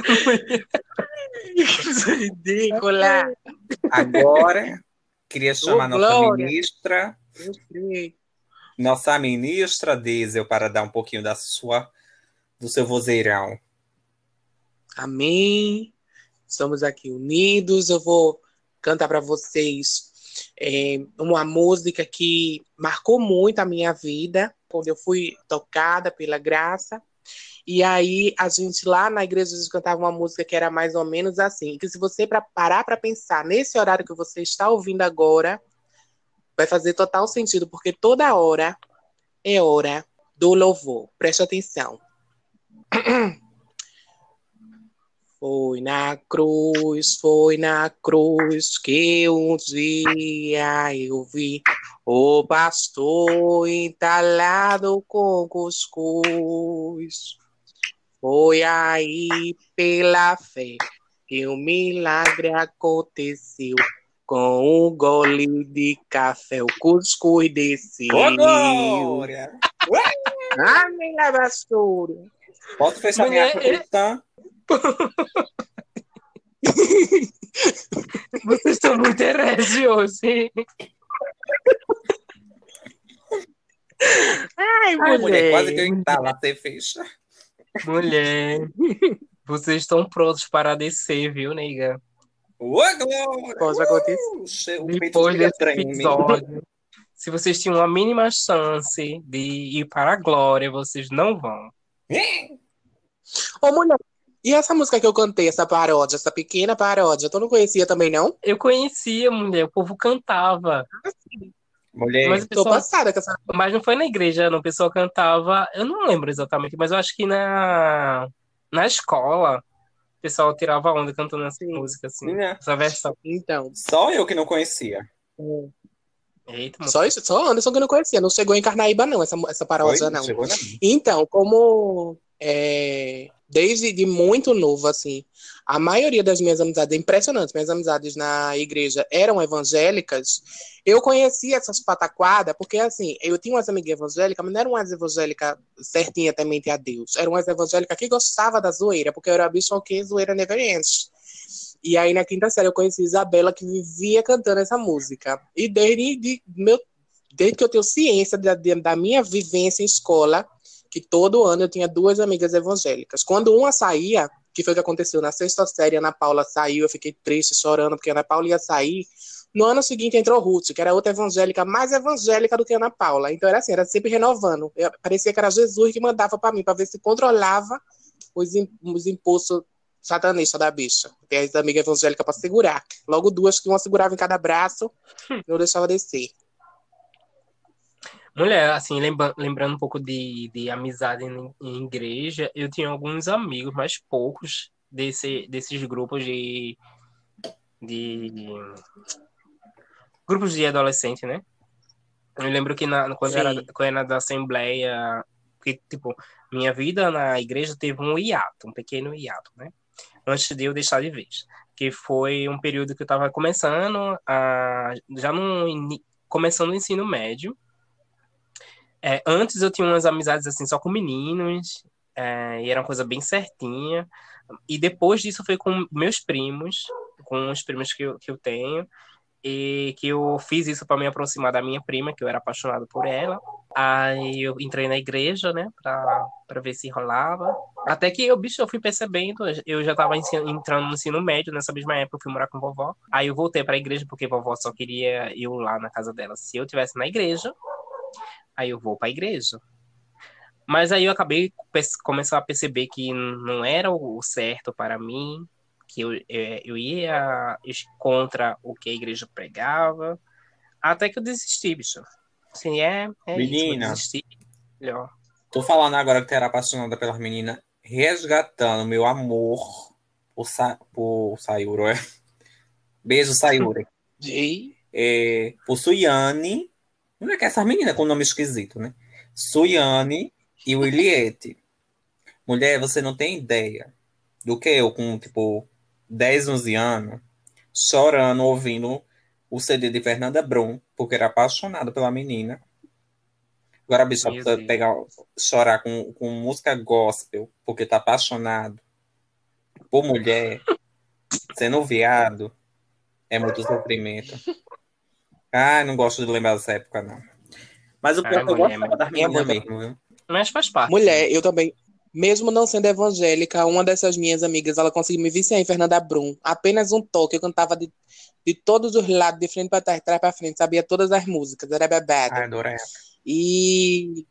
ridícula. Agora, queria chamar nossa glória. ministra, Eu sei. nossa ministra Diesel, para dar um pouquinho da sua, do seu vozeirão. Amém. Estamos aqui unidos. Eu vou cantar para vocês é, uma música que marcou muito a minha vida, quando eu fui tocada pela graça. E aí a gente lá na igreja a gente cantava uma música que era mais ou menos assim, que se você pra, parar para pensar nesse horário que você está ouvindo agora, vai fazer total sentido, porque toda hora é hora do louvor. Preste atenção. Foi na cruz, foi na cruz que um dia eu vi o pastor entalado com cuscuz. Foi aí pela fé que um milagre aconteceu. Com um gole de café, o cuscuz desceu. Ô, Glória! Ah, minha vassoura. Posso fechar minha Mulher, cristã? Vocês estão muito herege hoje. Ai, Ai, mulher, mulher. quase que eu entalo, você fecha. Mulher, vocês estão prontos para descer, viu, nega? Ô, Glória! Pode acontecer. Peito Depois desse treme. episódio, se vocês tinham uma mínima chance de ir para a glória, vocês não vão. Ô, mulher. E essa música que eu cantei, essa paródia, essa pequena paródia, tu não conhecia também, não? Eu conhecia, mulher, o povo cantava. Mulher, Mas o Tô passada com essa. Mas não foi na igreja, não. O pessoal cantava. Eu não lembro exatamente, mas eu acho que na, na escola o pessoal tirava onda cantando essa Sim. música, assim. Menina, Essa versão. Então. só eu que não conhecia. Eita, mano. Só, isso, só Anderson que eu não conhecia. Não chegou em Carnaíba, não, essa, essa paródia, não. Na Então, como é, desde de muito novo, assim, a maioria das minhas amizades, é impressionante, minhas amizades na igreja eram evangélicas, eu conhecia essas pataquadas, porque assim, eu tinha umas amigas evangélicas, mas não eram umas evangélicas certinha temente a Deus, eram umas evangélicas que gostavam da zoeira, porque eu era bicho ok, zoeira never ends. E aí, na quinta série, eu conheci Isabela, que vivia cantando essa música. E desde, de, meu, desde que eu tenho ciência da, da minha vivência em escola, que todo ano eu tinha duas amigas evangélicas. Quando uma saía, que foi o que aconteceu na sexta série, Ana Paula saiu, eu fiquei triste, chorando, porque Ana Paula ia sair. No ano seguinte entrou Ruth, que era outra evangélica, mais evangélica do que a Ana Paula. Então era assim, era sempre renovando. Eu- parecia que era Jesus que mandava para mim, para ver se controlava os, os impulsos satanistas da bicha. Tem as amigas evangélicas para segurar. Logo duas que uma segurava em cada braço, não deixava descer. Mulher, assim, lembra- lembrando um pouco de, de amizade em, em igreja, eu tinha alguns amigos, mas poucos, desse, desses grupos de, de. Grupos de adolescente, né? Eu lembro que na, quando, era, quando era da Assembleia, que, tipo, minha vida na igreja teve um hiato, um pequeno hiato, né? Antes de eu deixar de vez. Que foi um período que eu estava começando a. Já no, começando o ensino médio. É, antes eu tinha umas amizades assim só com meninos, é, e era uma coisa bem certinha. E depois disso foi com meus primos, com os primos que eu, que eu tenho, e que eu fiz isso para me aproximar da minha prima, que eu era apaixonado por ela. Aí eu entrei na igreja, né, pra ver se rolava. Até que eu, bicho, eu fui percebendo, eu já tava ensi- entrando no ensino médio, nessa mesma época eu fui morar com vovó. Aí eu voltei pra igreja, porque vovó só queria eu lá na casa dela. Se eu tivesse na igreja, aí eu vou pra igreja. Mas aí eu acabei começando a perceber que não era o certo para mim, que eu, é, eu ia contra o que a igreja pregava, até que eu desisti, bicho. Assim, é, é Menina. isso, eu desisti. Melhor. Tô falando agora que tu era apaixonada pelas meninas, resgatando meu amor por, Sa por Sayuro. é? Beijo, Sayuri. E é, por Suyane. Não é que essas meninas com nome esquisito, né? Suyane e Williette. Mulher, você não tem ideia do que eu, com tipo 10, 11 anos, chorando, ouvindo o CD de Fernanda Brum, porque era apaixonado pela menina. Agora a bicha pegar, chorar com, com música gospel, porque tá apaixonado por mulher, sendo viado, é muito sofrimento. Ai, não gosto de lembrar dessa época, não. Mas o pior é que eu mulher, gostava das meninas muito- mesmo, viu? Mas faz parte. Mulher, eu também, mesmo não sendo evangélica, uma dessas minhas amigas, ela conseguiu me viciar em Fernanda Brum. Apenas um toque, eu cantava de, de todos os lados, de frente para trás, de trás para frente, sabia todas as músicas, era babado. Ai, adorei. E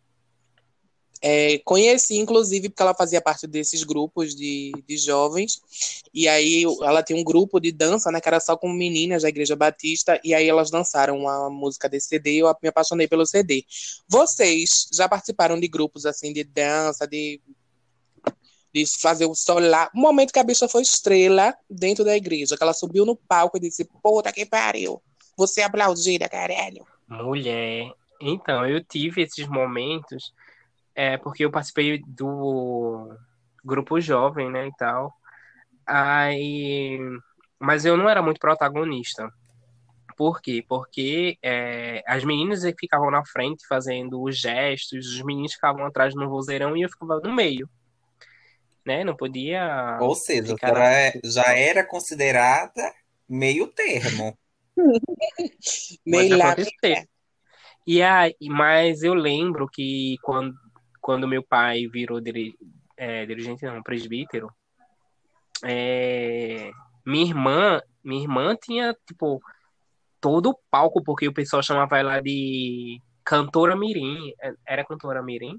é, conheci, inclusive, porque ela fazia parte desses grupos de, de jovens. E aí ela tem um grupo de dança, né? Que era só com meninas da Igreja Batista. E aí elas dançaram uma música desse CD eu me apaixonei pelo CD. Vocês já participaram de grupos assim de dança, de, de fazer o sol lá? O momento que a bicha foi estrela dentro da igreja, que ela subiu no palco e disse: Puta que pariu! Você é aplaudida, caralho. Mulher. Então, eu tive esses momentos é, porque eu participei do grupo jovem, né, e tal. Aí, mas eu não era muito protagonista. Por quê? Porque é, as meninas é que ficavam na frente fazendo os gestos, os meninos ficavam atrás no vozeirão e eu ficava no meio. Né? Não podia. Ou seja, já, é- já era considerada meio termo. Meio lá. E aí, mas eu lembro que quando, quando meu pai virou diri- é, dirigente, não, presbítero, é, minha irmã, minha irmã tinha, tipo, todo o palco, porque o pessoal chamava ela de cantora mirim. É, Era cantora mirim?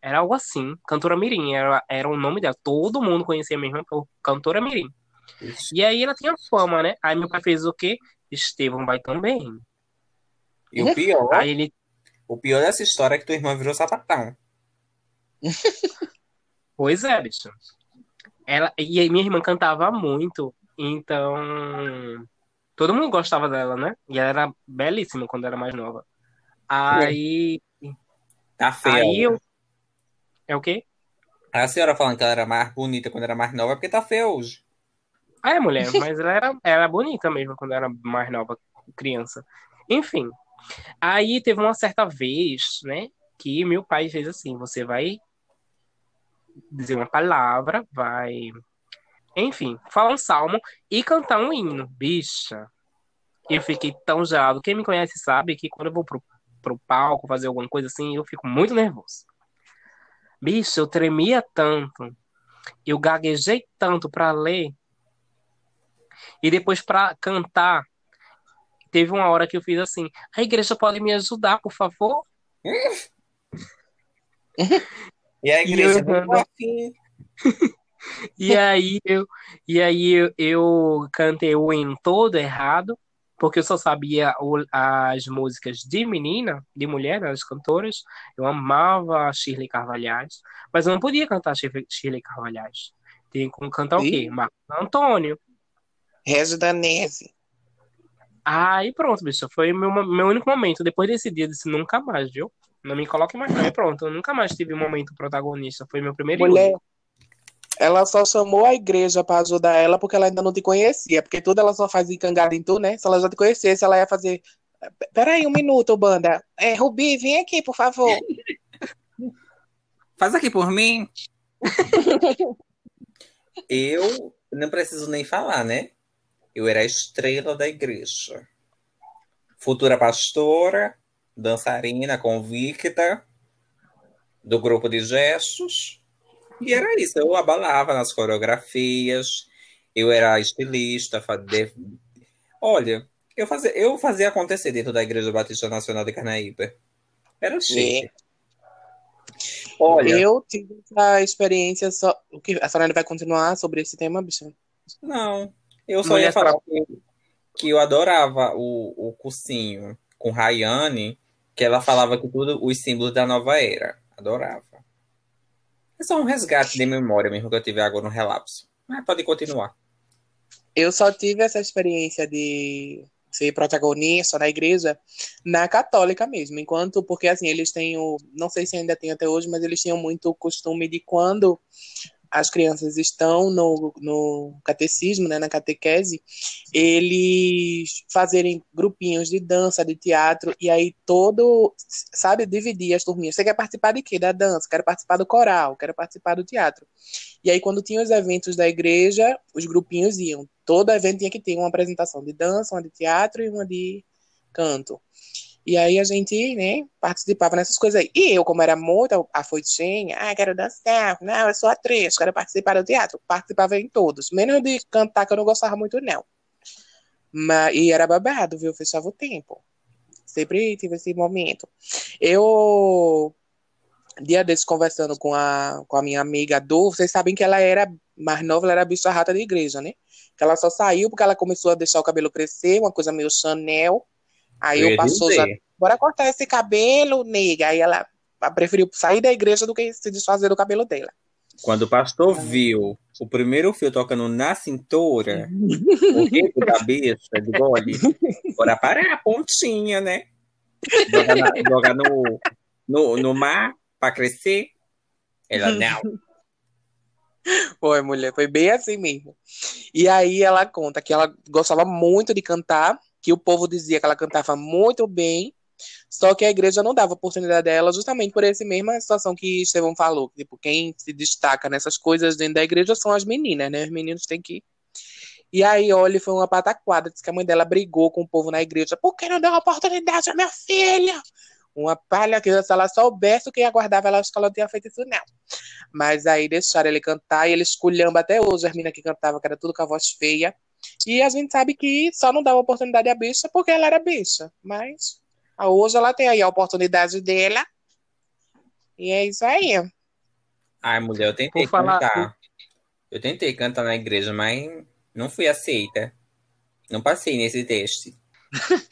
Era algo assim, cantora mirim, era, era o nome dela. Todo mundo conhecia minha irmã por cantora mirim. Ixi. E aí ela tinha fama, né? Aí meu pai fez o quê? Estevão vai também. E o pior, Aí ele o pior dessa história é que tua irmã virou sapatão. Pois é, bicho. Ela, e aí minha irmã cantava muito, então todo mundo gostava dela, né? E ela era belíssima quando era mais nova. Aí, Tá feia. aí eu. É o quê? A senhora falando que ela era mais bonita quando era mais nova é porque tá feia hoje. Ah, é mulher, mas ela era, era bonita mesmo quando era mais nova, criança. Enfim. Aí teve uma certa vez, né, que meu pai fez assim: você vai dizer uma palavra, vai. Enfim, falar um salmo e cantar um hino. Bicha, eu fiquei tão gelado. Quem me conhece sabe que quando eu vou pro, pro palco fazer alguma coisa assim, eu fico muito nervoso. Bicho, eu tremia tanto, eu gaguejei tanto pra ler e depois pra cantar. Teve uma hora que eu fiz assim: a igreja pode me ajudar, por favor? E a igreja eu- não afim. E aí eu, e aí eu, eu cantei o hino todo errado, porque eu só sabia o- as músicas de menina, de mulher, né, as cantoras. Eu amava Shirley Carvalhais, mas eu não podia cantar Shirley Shirley Carvalhais. Tinha que cantar o quê? Ih. Marco Antônio. Regis Danese. Aí pronto, bicho, foi meu, meu único momento. Depois desse dia, eu disse nunca mais, viu? Não me coloque mais, não. E pronto, eu nunca mais tive um momento protagonista. Foi meu primeiro e Mulher, único. ela só chamou a igreja pra ajudar ela porque ela ainda não te conhecia. Porque tudo ela só faz encangada em tu, né? Se ela já te conhecesse, ela ia fazer. Peraí, um minuto, banda. É, Rubi, vem aqui, por favor. Faz aqui por mim. Eu não preciso nem falar, né? Eu era a estrela da igreja. Futura pastora, dançarina convicta, do grupo de gestos. E era isso, eu abalava nas coreografias, eu era estilista. fa- de- Olha, eu fazia, eu fazia acontecer dentro da Igreja Batista Nacional de Carnaíba. Era chique. Olha, Eu tive essa experiência só. O que a senhora vai continuar sobre esse tema, bicho? Não, eu só Mulher ia falar que, que eu adorava o, o cursinho com Rayane, que ela falava que tudo os símbolos da nova era. Adorava. É só um resgate de memória mesmo que eu tive agora no relapso. Mas pode continuar. Eu só tive essa experiência de ser protagonista na igreja na católica mesmo, enquanto porque assim eles têm o, não sei se ainda tem até hoje, mas eles tinham muito o costume de quando as crianças estão no, no catecismo, né, na catequese, eles fazerem grupinhos de dança, de teatro, e aí todo, sabe, dividir as turminhas. Você quer participar de quê? Da dança, quero participar do coral, quero participar do teatro. E aí, quando tinha os eventos da igreja, os grupinhos iam. Todo evento tinha que ter uma apresentação de dança, uma de teatro e uma de canto. E aí a gente, né, participava nessas coisas aí. E eu, como era muito afoitinha, ah, quero dançar, não, eu sou atriz, quero participar do teatro. Participava em todos, menos de cantar, que eu não gostava muito, não. Mas, e era babado, viu? Fechava o tempo. Sempre tive esse momento. Eu, dia desses, conversando com a, com a minha amiga Du, vocês sabem que ela era mais nova, ela era bicha rata da igreja, né? Que ela só saiu porque ela começou a deixar o cabelo crescer, uma coisa meio Chanel. Aí Eu eu passou bora cortar esse cabelo, nega. Aí ela preferiu sair da igreja do que se desfazer do cabelo dela. Quando o pastor viu o primeiro fio tocando na cintura, o rego da besta de gole, bora parar a pontinha, né? Joga, na- joga no, no, no mar para crescer. Ela, não. Foi, mulher, foi bem assim mesmo. E aí ela conta que ela gostava muito de cantar, que o povo dizia que ela cantava muito bem, só que a igreja não dava oportunidade a ela justamente por essa mesma situação que Estevão falou. Tipo, quem se destaca nessas coisas dentro da igreja são as meninas, né? Os meninos têm que. E aí, olha, foi uma pataquada. Diz que a mãe dela brigou com o povo na igreja. Por que não deu oportunidade à minha filha? Uma palha que se ela soubesse o que aguardava, ela acho que ela não tinha feito isso, não. Mas aí deixaram ele cantar e ele esculhamba até hoje as meninas que cantavam, que era tudo com a voz feia. E a gente sabe que só não dava oportunidade à bicha porque ela era bicha. Mas hoje ela tem aí a oportunidade dela. E é isso aí. Ai, mulher, eu tentei Por falar- cantar. Eu tentei cantar na igreja, mas não fui aceita. Não passei nesse teste.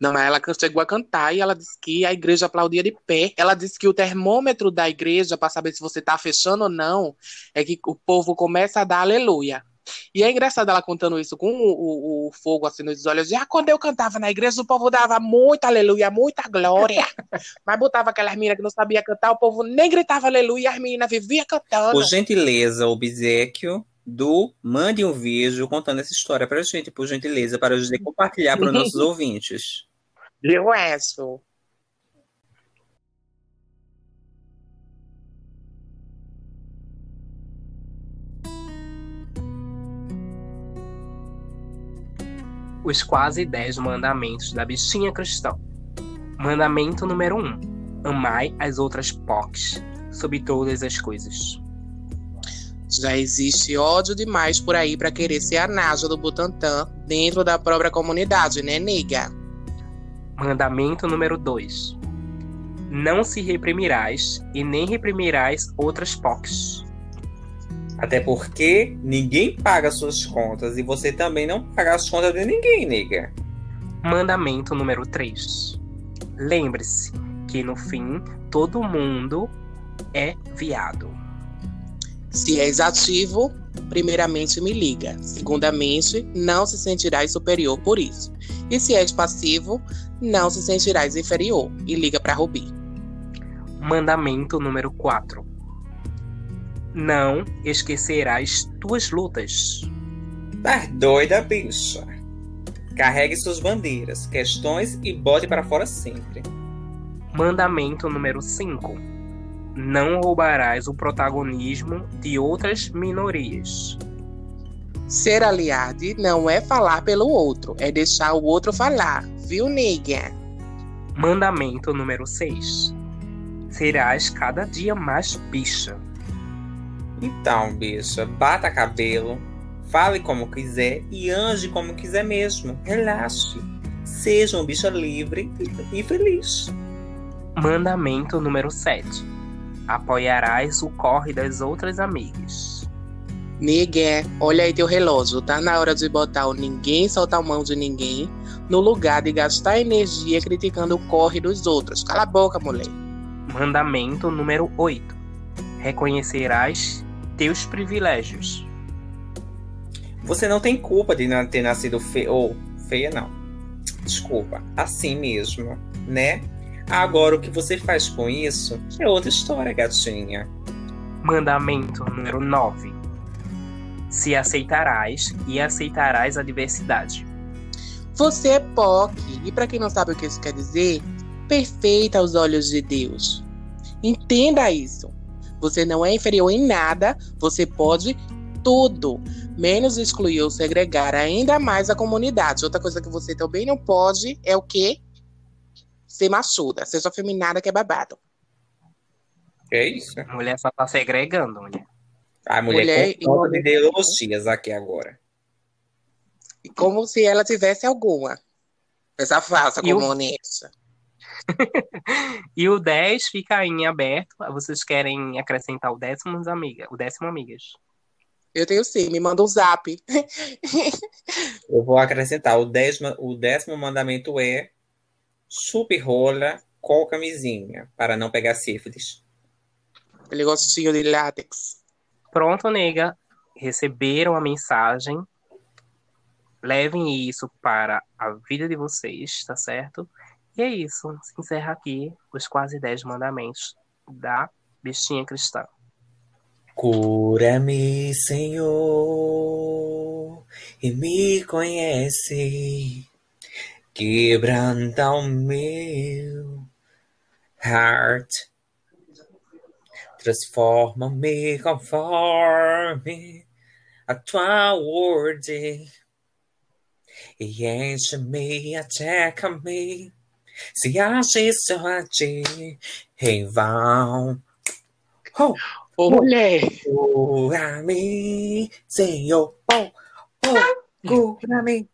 Não, mas ela chegou a cantar e ela disse que a igreja aplaudia de pé. Ela disse que o termômetro da igreja, para saber se você tá fechando ou não, é que o povo começa a dar aleluia. E é engraçado ela contando isso com o, o- o fogo assim nos olhos. Já quando eu cantava na igreja, o povo dava muito aleluia, muita glória. Mas botava aquelas meninas que não sabia cantar, o povo nem gritava aleluia, as meninas viviam cantando. Por gentileza, obsequio do mande um vídeo contando essa história pra gente, por gentileza, para a gente compartilhar para os nossos ouvintes. Eu acho. Os quase dez mandamentos da bichinha cristã. Mandamento número 1. Um, amai as outras POCs sobre todas as coisas. Já existe ódio demais por aí pra querer ser a Naja do Butantã dentro da própria comunidade, né, nega? Mandamento número 2. Não se reprimirás e nem reprimirás outras POCs. Até porque ninguém paga suas contas e você também não paga as contas de ninguém, nega. Mandamento número 3. Lembre-se que no fim todo mundo é viado. Se és ativo, primeiramente me liga. Segundamente, não se sentirás superior por isso. E se és passivo, não se sentirás inferior. E liga pra Rubi. Mandamento número 4. Não esquecerás tuas lutas. Tá doida, bicha. Carregue suas bandeiras, questões e bote para fora sempre. Mandamento número 5. Não roubarás o protagonismo de outras minorias. Ser aliado não é falar pelo outro, é deixar o outro falar. Viu, nega? Mandamento número 6. Serás cada dia mais bicha. Então, bicha, bata cabelo, fale como quiser e ande como quiser mesmo. Relaxe. Seja uma bicha livre e feliz. Mandamento número 7. Apoiarás o corre das outras amigas. Nega, olha aí teu relógio. Tá na hora de botar o ninguém soltar a mão de ninguém no lugar de gastar energia criticando o corre dos outros. Cala a boca, mulher. Mandamento número 8. Reconhecerás teus privilégios. Você não tem culpa de não ter nascido feia. Ou feia, não. Desculpa. Assim mesmo, né? Agora, o que você faz com isso é outra história, gatinha. Mandamento número 9. Se aceitarás e aceitarás a diversidade. Você é POC, e pra quem não sabe o que isso quer dizer, perfeita aos olhos de Deus. Entenda isso. Você não é inferior em nada, você pode tudo, menos excluir ou segregar ainda mais a comunidade. Outra coisa que você também não pode é o quê? Ser machuda, seja afeminada que é babado. É isso. A mulher só tá segregando, mulher. A mulher, Mulher com e- de ideologias aqui agora. E Como se ela tivesse alguma. Essa falsa E o- comunista. E o 10 fica aí em aberto. Vocês querem acrescentar o décimo, amiga? O décimo, amigas? Eu tenho sim, me manda um zap. Eu vou acrescentar o décimo, o décimo mandamento é chupe rola com camisinha para não pegar sífilis. Aquele gostinho de látex. Pronto, nega. Receberam a mensagem. Levem isso para a vida de vocês, tá certo? E é isso. Se encerra aqui os quase 10 mandamentos da bichinha cristã. Cura-me, Senhor, e me conhece. Quebranta o meu heart. Transforma-me conforme a tua ordem. E enche-me até caminho. Se ache só a ti em vão. Oh, Ô, mulher, Cura-me, Senhor. Oh, oh, cura-me,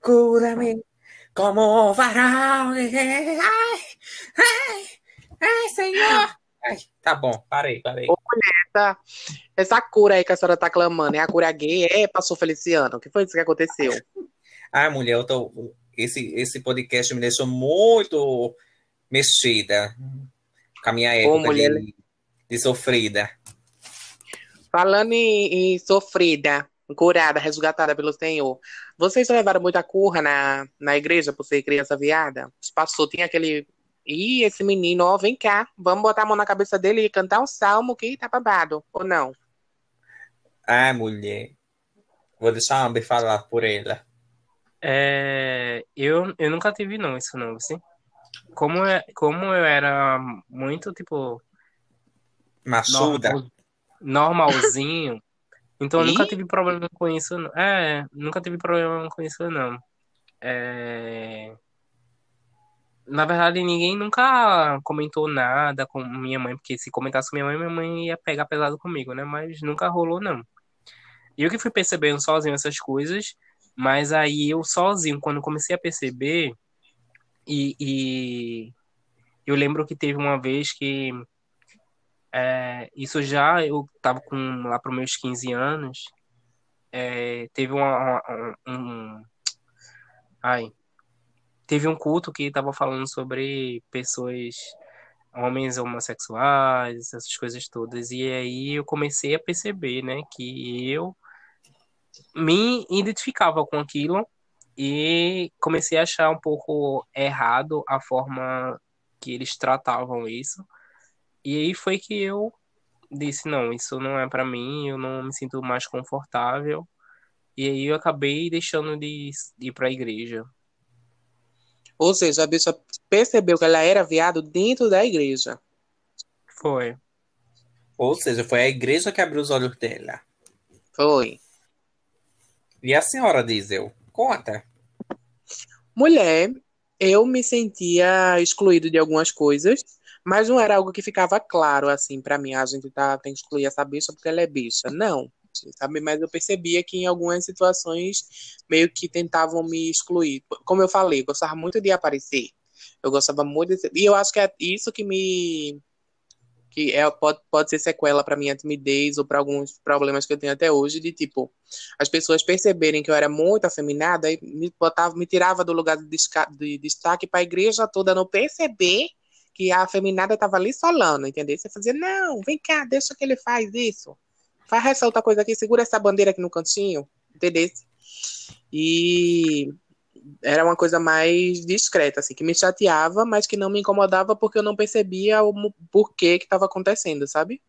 cura-me. Como varal. Ai, ai, ai, Senhor. Ai, tá bom, parei, parei. essa, essa cura aí que a senhora tá clamando, é a cura gay? É, pastor Feliciano? O que foi isso que aconteceu? Ai, mulher, eu tô. Esse, esse podcast me deixou muito mexida com a minha época mulher. de, de sofrida. Falando em, em sofrida, curada, resgatada pelo Senhor, vocês levaram muita curra na, na igreja por ser criança viada? Os pastor tinha aquele. Ih, esse menino, ó, vem cá, vamos botar a mão na cabeça dele e cantar um salmo que tá babado, ou não? Ai, mulher. Vou deixar a Amber falar por ela. É, eu, eu nunca tive não, isso não, assim. Como, é, como eu era muito, tipo, Machuda. normal- normalzinho, então eu nunca tive problema com isso, não. É, nunca tive problema com isso, não. É, Na verdade, ninguém nunca comentou nada com minha mãe, porque se comentasse com minha mãe, minha mãe ia pegar pesado comigo, né? Mas nunca rolou, não. E eu que fui percebendo sozinho essas coisas, mas aí eu sozinho, quando comecei a perceber, e, e eu lembro que teve uma vez que é, isso já eu tava com lá para meus 15 anos, é, teve uma, uma- um, ai, teve um culto que tava falando sobre pessoas, homens homossexuais, essas coisas todas, e aí eu comecei a perceber, né, que eu me identificava com aquilo e comecei a achar um pouco errado a forma que eles tratavam isso. E aí foi que eu disse, não, isso não é pra mim, eu não me sinto mais confortável. E aí eu acabei deixando de ir pra igreja. Ou seja, a bicha percebeu que ela era viado dentro da igreja. Foi. Ou seja, foi a igreja que abriu os olhos dela. Foi. E a senhora Diesel? Conta. Mulher, eu me sentia excluído de algumas coisas, mas não era algo que ficava claro assim pra mim. A gente tá, tem que excluir essa bicha porque ela é bicha. Não, sabe? Mas eu percebia que em algumas situações meio que tentavam me excluir. Como eu falei, eu gostava muito de aparecer. Eu gostava muito de. E eu acho que é isso que me que é, pode, pode ser sequela para minha timidez ou para alguns problemas que eu tenho até hoje, de tipo, as pessoas perceberem que eu era muito afeminada e me botava, me tirava do lugar de, de destaque para a igreja toda não perceber que a afeminada estava ali solando, entendeu? Você fazia, não, vem cá, deixa que ele faz isso. Faz essa outra coisa aqui, segura essa bandeira aqui no cantinho, entendeu? E era uma coisa mais discreta, assim, que me chateava, mas que não me incomodava porque eu não percebia o porquê que estava acontecendo, sabe?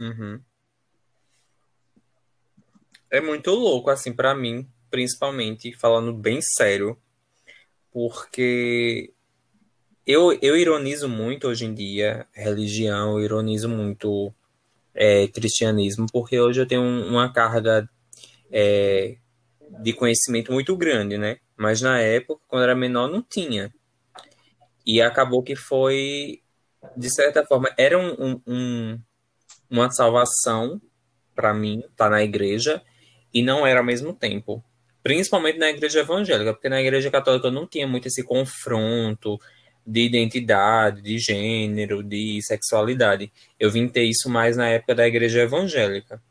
Uhum. É muito louco, assim, pra mim, principalmente, falando bem sério, porque eu, eu ironizo muito hoje em dia religião, eu ironizo muito é, cristianismo, porque hoje eu tenho um- uma carga é, de conhecimento muito grande, né? Mas na época, quando eu era menor, não tinha. E acabou que foi, de certa forma, era um, um- um- uma salvação para mim estar na igreja e não era ao mesmo tempo. Principalmente na igreja evangélica, porque na igreja católica não tinha muito esse confronto de identidade, de gênero, de sexualidade. Eu vim ter isso mais na época da igreja evangélica.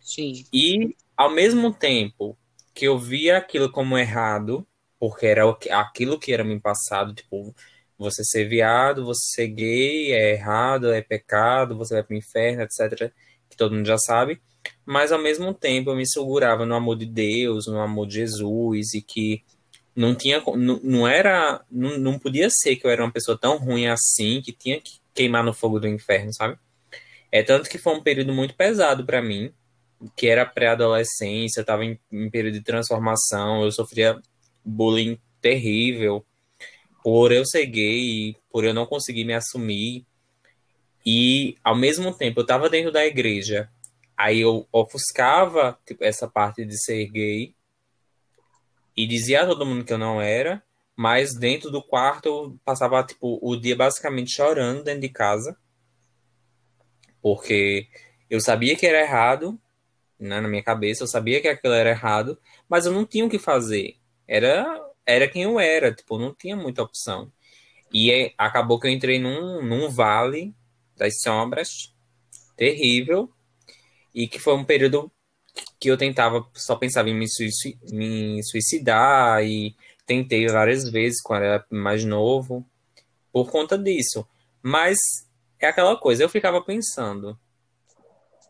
Sim. E, ao mesmo tempo que eu via aquilo como errado, porque era aquilo que era me passado, tipo, você ser viado, você ser gay, é errado, é pecado, você vai pro inferno, etc., que todo mundo já sabe. Mas, ao mesmo tempo, eu me segurava no amor de Deus, no amor de Jesus, e que não tinha, não, não era, não, não podia ser que eu era uma pessoa tão ruim assim, que tinha que queimar no fogo do inferno, sabe? É tanto que foi um período muito pesado para mim, que era pré-adolescência, estava em, em período de transformação, eu sofria bullying terrível por eu ser gay, por eu não conseguir me assumir. E ao mesmo tempo eu estava dentro da igreja, aí eu ofuscava tipo, essa parte de ser gay e dizia a todo mundo que eu não era, mas dentro do quarto eu passava tipo o dia basicamente chorando dentro de casa, porque eu sabia que era errado, né, na minha cabeça, eu sabia que aquilo era errado, mas eu não tinha o que fazer. Era era quem eu era, tipo, não tinha muita opção. E é, acabou que eu entrei num, num vale das sombras terrível e que foi um período que eu tentava, só pensava em me, me suicidar e tentei várias vezes quando era mais novo por conta disso. Mas é aquela coisa, eu ficava pensando,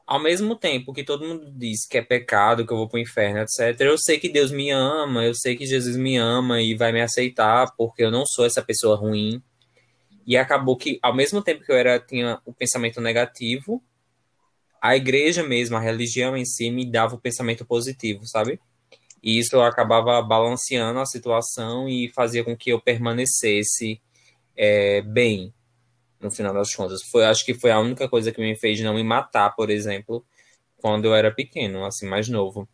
ao mesmo tempo que todo mundo diz que é pecado, que eu vou pro inferno, etc., eu sei que Deus me ama, eu sei que Jesus me ama e vai me aceitar, porque eu não sou essa pessoa ruim. E acabou que, ao mesmo tempo que eu era tinha o pensamento negativo, a igreja mesmo, a religião em si, me dava o pensamento positivo, sabe? E isso acabava balanceando a situação e fazia com que eu permanecesse é, bem, no final das contas. Foi, acho que foi a única coisa que me fez não me matar, por exemplo, quando eu era pequeno, assim, mais novo.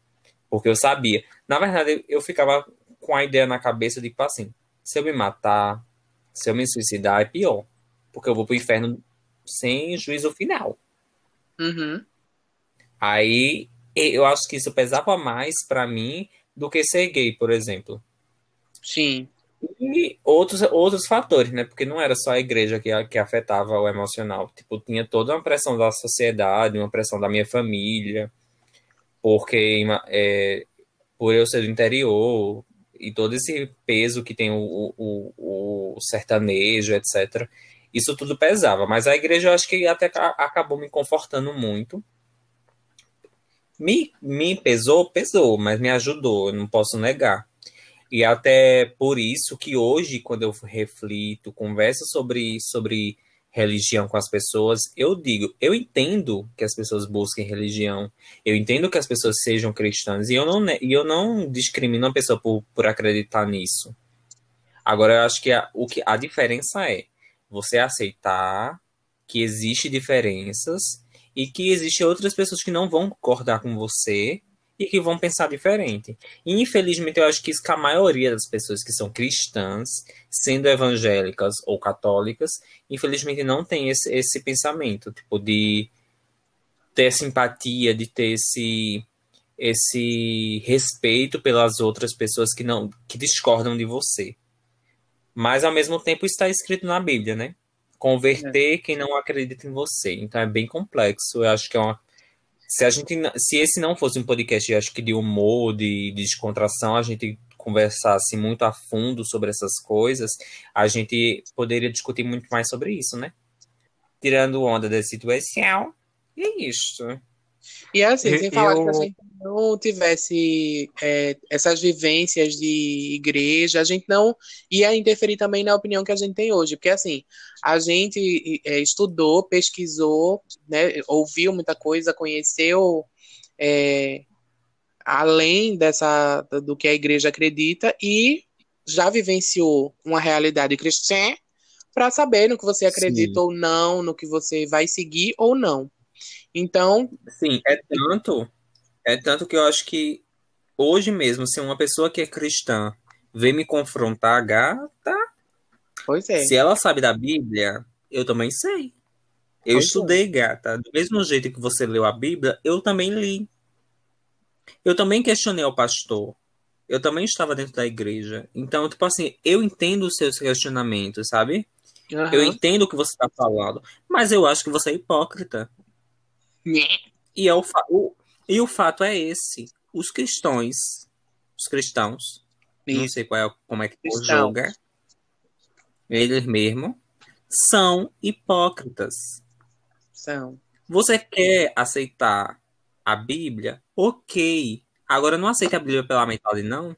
Porque eu sabia. Na verdade, eu ficava com a ideia na cabeça de, tipo assim, se eu me matar, se eu me suicidar, é pior. Porque eu vou pro inferno sem juízo final. Uhum. Aí, eu acho que isso pesava mais para mim do que ser gay, por exemplo. Sim. E outros, outros fatores, né? Porque não era só a igreja que, que afetava o emocional. Tipo, tinha toda uma pressão da sociedade, uma pressão da minha família, porque é, por eu ser do interior e todo esse peso que tem o, o, o sertanejo, etc. Isso tudo pesava. Mas a igreja eu acho que até acabou me confortando muito. Me, me pesou, pesou, mas me ajudou, eu não posso negar. E até por isso que hoje, quando eu reflito, converso sobre, sobre religião com as pessoas, eu digo, eu entendo que as pessoas busquem religião, eu entendo que as pessoas sejam cristãs, e eu não, e eu não discrimino a pessoa por, por acreditar nisso. Agora, eu acho que a, o que a diferença é você aceitar que existe diferenças e que existem outras pessoas que não vão concordar com você e que vão pensar diferente. E, infelizmente, eu acho que isso que a maioria das pessoas que são cristãs, sendo evangélicas ou católicas, infelizmente não tem esse, esse pensamento, tipo, de ter simpatia, de ter esse esse respeito pelas outras pessoas que não que discordam de você. Mas ao mesmo tempo está escrito na Bíblia, né? Converter é. quem não acredita em você. Então é bem complexo. Eu acho que é uma se a gente se esse não fosse um podcast acho que de humor de, de descontração a gente conversasse muito a fundo sobre essas coisas a gente poderia discutir muito mais sobre isso né? Tirando onda da situação e é isso e assim, sem falar eu... que a gente não tivesse é, essas vivências de igreja, a gente não ia interferir também na opinião que a gente tem hoje. Porque, assim, a gente é, estudou, pesquisou, né, ouviu muita coisa, conheceu é, além dessa do que a igreja acredita e já vivenciou uma realidade cristã para saber no que você acredita Sim. ou não, no que você vai seguir ou não. Então. Sim, é tanto, é tanto que eu acho que hoje mesmo, se uma pessoa que é cristã vem me confrontar, gata. Pois é. Se ela sabe da Bíblia, eu também sei. Eu pois é. estudei, é. gata. Do mesmo jeito que você leu a Bíblia, eu também li. Eu também questionei o pastor. Eu também estava dentro da igreja. Então, tipo assim, eu entendo os seus questionamentos, sabe? Uhum. Eu entendo o que você está falando. Mas eu acho que você é hipócrita. E, é o, o, e o fato é esse. Os cristãos, os cristãos, não sei qual é, como é que o joga, eles mesmos, são hipócritas. São. Você quer aceitar a Bíblia? Ok. Agora não aceita a Bíblia pela metade, não?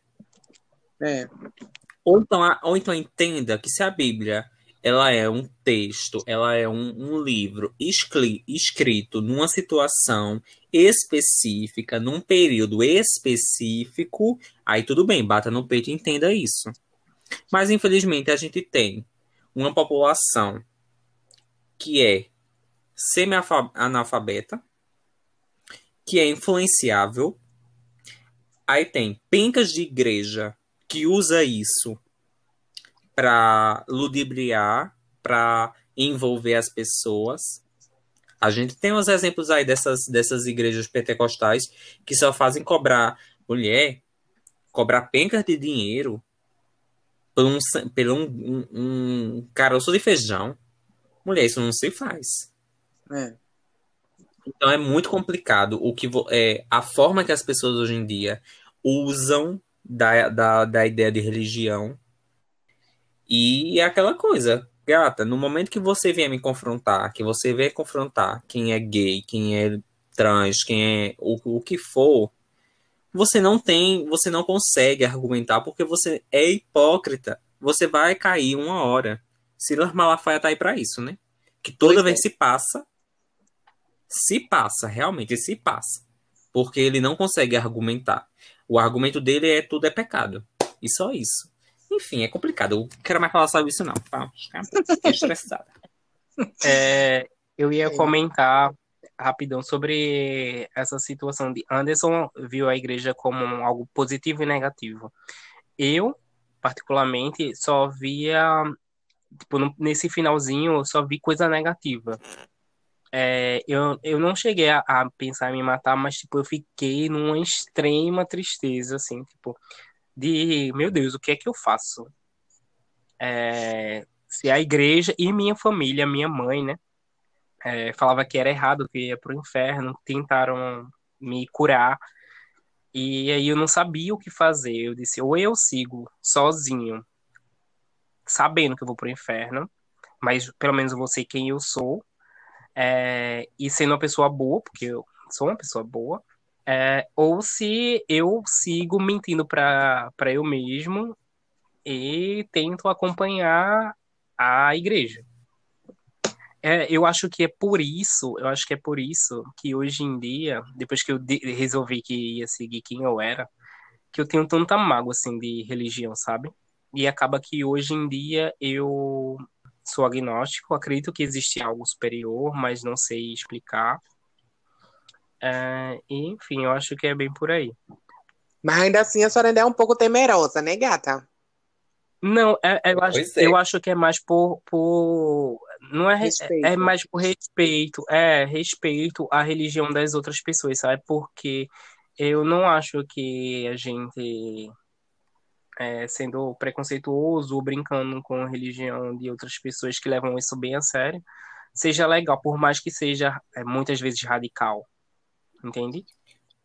É. Ou então, ou então entenda que se a Bíblia ela é um texto, ela é um, um livro escri- escrito numa situação específica, num período específico, aí tudo bem, bata no peito e entenda isso. Mas infelizmente a gente tem uma população que é semi-analfabeta, que é influenciável. Aí tem pencas de igreja que usa isso para ludibriar, para envolver as pessoas. A gente tem uns exemplos aí dessas, dessas igrejas pentecostais que só fazem cobrar mulher, cobrar pencas de dinheiro por um, por um, um, um caroço de feijão. Mulher, isso não se faz. É. Então é muito complicado o que é a forma que as pessoas hoje em dia usam da, da, da ideia de religião. E é aquela coisa, gata, no momento que você vier me confrontar, que você vier confrontar quem é gay, quem é trans, quem é o, o que for, você não tem, você não consegue argumentar porque você é hipócrita. Você vai cair uma hora. Silas Malafaia tá aí pra isso, né? Que toda Pois vez é. se passa, se passa, realmente se passa. Porque ele não consegue argumentar. O argumento dele é tudo é pecado. E só isso. Enfim, é complicado. Eu quero mais falar sobre isso, não. Tá? Fiquei estressada. É, eu ia comentar rapidão sobre essa situação de Anderson viu a igreja como algo positivo e negativo. Eu, particularmente, só via, tipo, nesse finalzinho, eu só vi coisa negativa. É, eu, eu não cheguei a, a pensar em me matar, mas, tipo, eu fiquei numa extrema tristeza, assim, tipo, de, meu Deus, o que é que eu faço? É, se a igreja e minha família, minha mãe, né, é, falava que era errado, que ia pro inferno, tentaram me curar, e aí eu não sabia o que fazer. Eu disse, ou eu sigo sozinho, sabendo que eu vou pro inferno, mas pelo menos eu vou ser quem eu sou, é, e sendo uma pessoa boa, porque eu sou uma pessoa boa, é, ou se eu sigo mentindo para eu mesmo e tento acompanhar a igreja. É, eu acho que é por isso, eu acho que é por isso que hoje em dia, depois que eu resolvi que ia seguir quem eu era, que eu tenho tanta mágoa assim de religião, sabe? E acaba que hoje em dia eu sou agnóstico, acredito que existe algo superior, mas não sei explicar. É, e, enfim, eu acho que é bem por aí. Mas ainda assim a senhora ainda é um pouco temerosa, né, gata? Não, é- é- eu, acho, é. eu acho que é mais por, por não é, Respeito. é mais por respeito, é respeito à religião das outras pessoas, sabe? Porque eu não acho que a gente é, sendo preconceituoso ou brincando com a religião de outras pessoas que levam isso bem a sério, seja legal, por mais que seja é, muitas vezes radical, entende?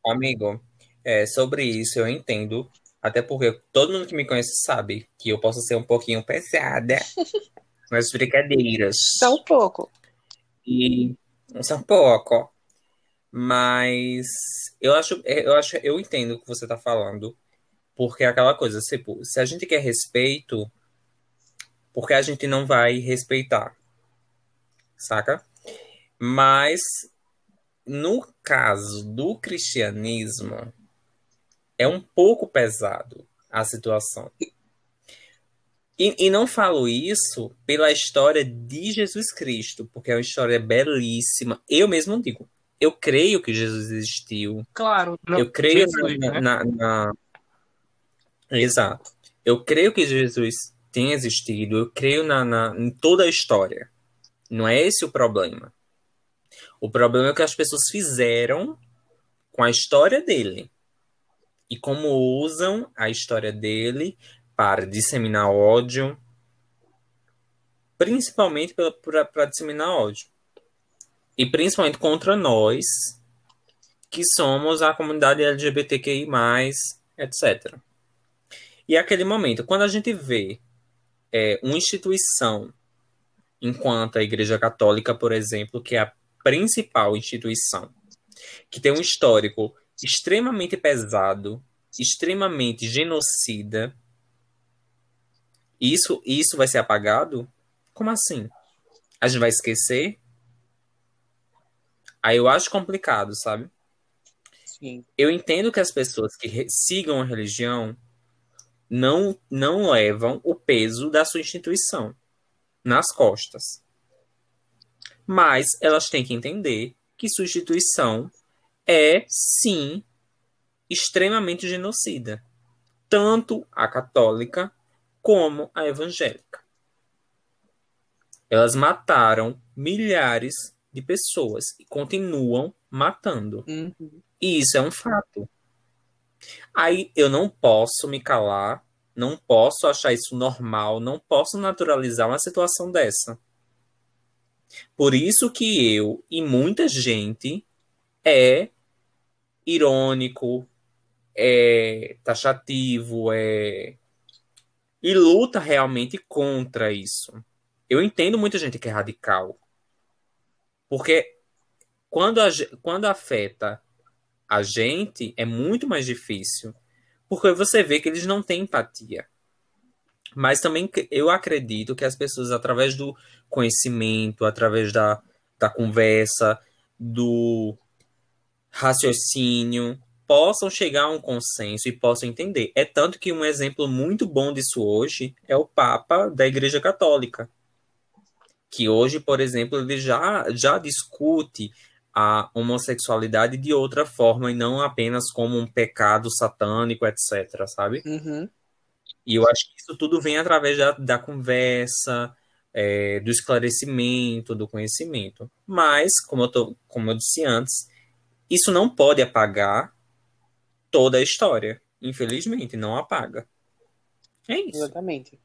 Amigo, é, sobre isso eu entendo. Até porque todo mundo que me conhece sabe que eu posso ser um pouquinho pesada nas brincadeiras. Só um pouco. E só um pouco. Mas eu acho, eu acho, eu entendo o que você tá falando. Porque é aquela coisa, tipo, se a gente quer respeito, por que a gente não vai respeitar? Saca? Mas no caso do cristianismo, é um pouco pesado a situação. E, e não falo isso pela história de Jesus Cristo, porque é uma história belíssima. Eu mesmo digo, eu creio que Jesus existiu, Claro, não, eu creio Jesus, na, né? na- na- Exato. Eu creio que Jesus tem existido, eu creio na, na- em toda a história. Não é esse o problema. O problema é o que as pessoas fizeram com a história dele. E como usam a história dele para disseminar ódio, principalmente para disseminar ódio. E principalmente contra nós, que somos a comunidade LGBTQI, etc. E é aquele momento, quando a gente vê é, uma instituição, enquanto a Igreja Católica, por exemplo, que é a principal instituição, que tem um histórico extremamente pesado, extremamente genocida, isso, isso vai ser apagado? Como assim? A gente vai esquecer? Aí eu acho complicado, sabe? Sim. Eu entendo que as pessoas que sigam a religião não, não levam o peso da sua instituição nas costas. Mas elas têm que entender que sua instituição é, sim, extremamente genocida. Tanto a católica como a evangélica. Elas mataram milhares de pessoas e continuam matando. Uhum. E isso é um fato. Aí eu não posso me calar, não posso achar isso normal, não posso naturalizar uma situação dessa. Por isso que eu e muita gente é irônico, é taxativo, é e luta realmente contra isso. Eu entendo muita gente que é radical. Porque quando, a quando afeta a gente, é muito mais difícil. Porque você vê que eles não têm empatia. Mas também eu acredito que as pessoas, através do conhecimento, através da, da conversa, do raciocínio, possam chegar a um consenso e possam entender. É tanto que um exemplo muito bom disso hoje é o Papa da Igreja Católica. Que hoje, por exemplo, ele já, já discute a homossexualidade de outra forma e não apenas como um pecado satânico, etc, sabe? Uhum. E eu acho que isso tudo vem através da, da conversa, é, do esclarecimento, do conhecimento. Mas, como eu, tô, como eu disse antes, isso não pode apagar toda a história. Infelizmente, não apaga. É isso. Exatamente.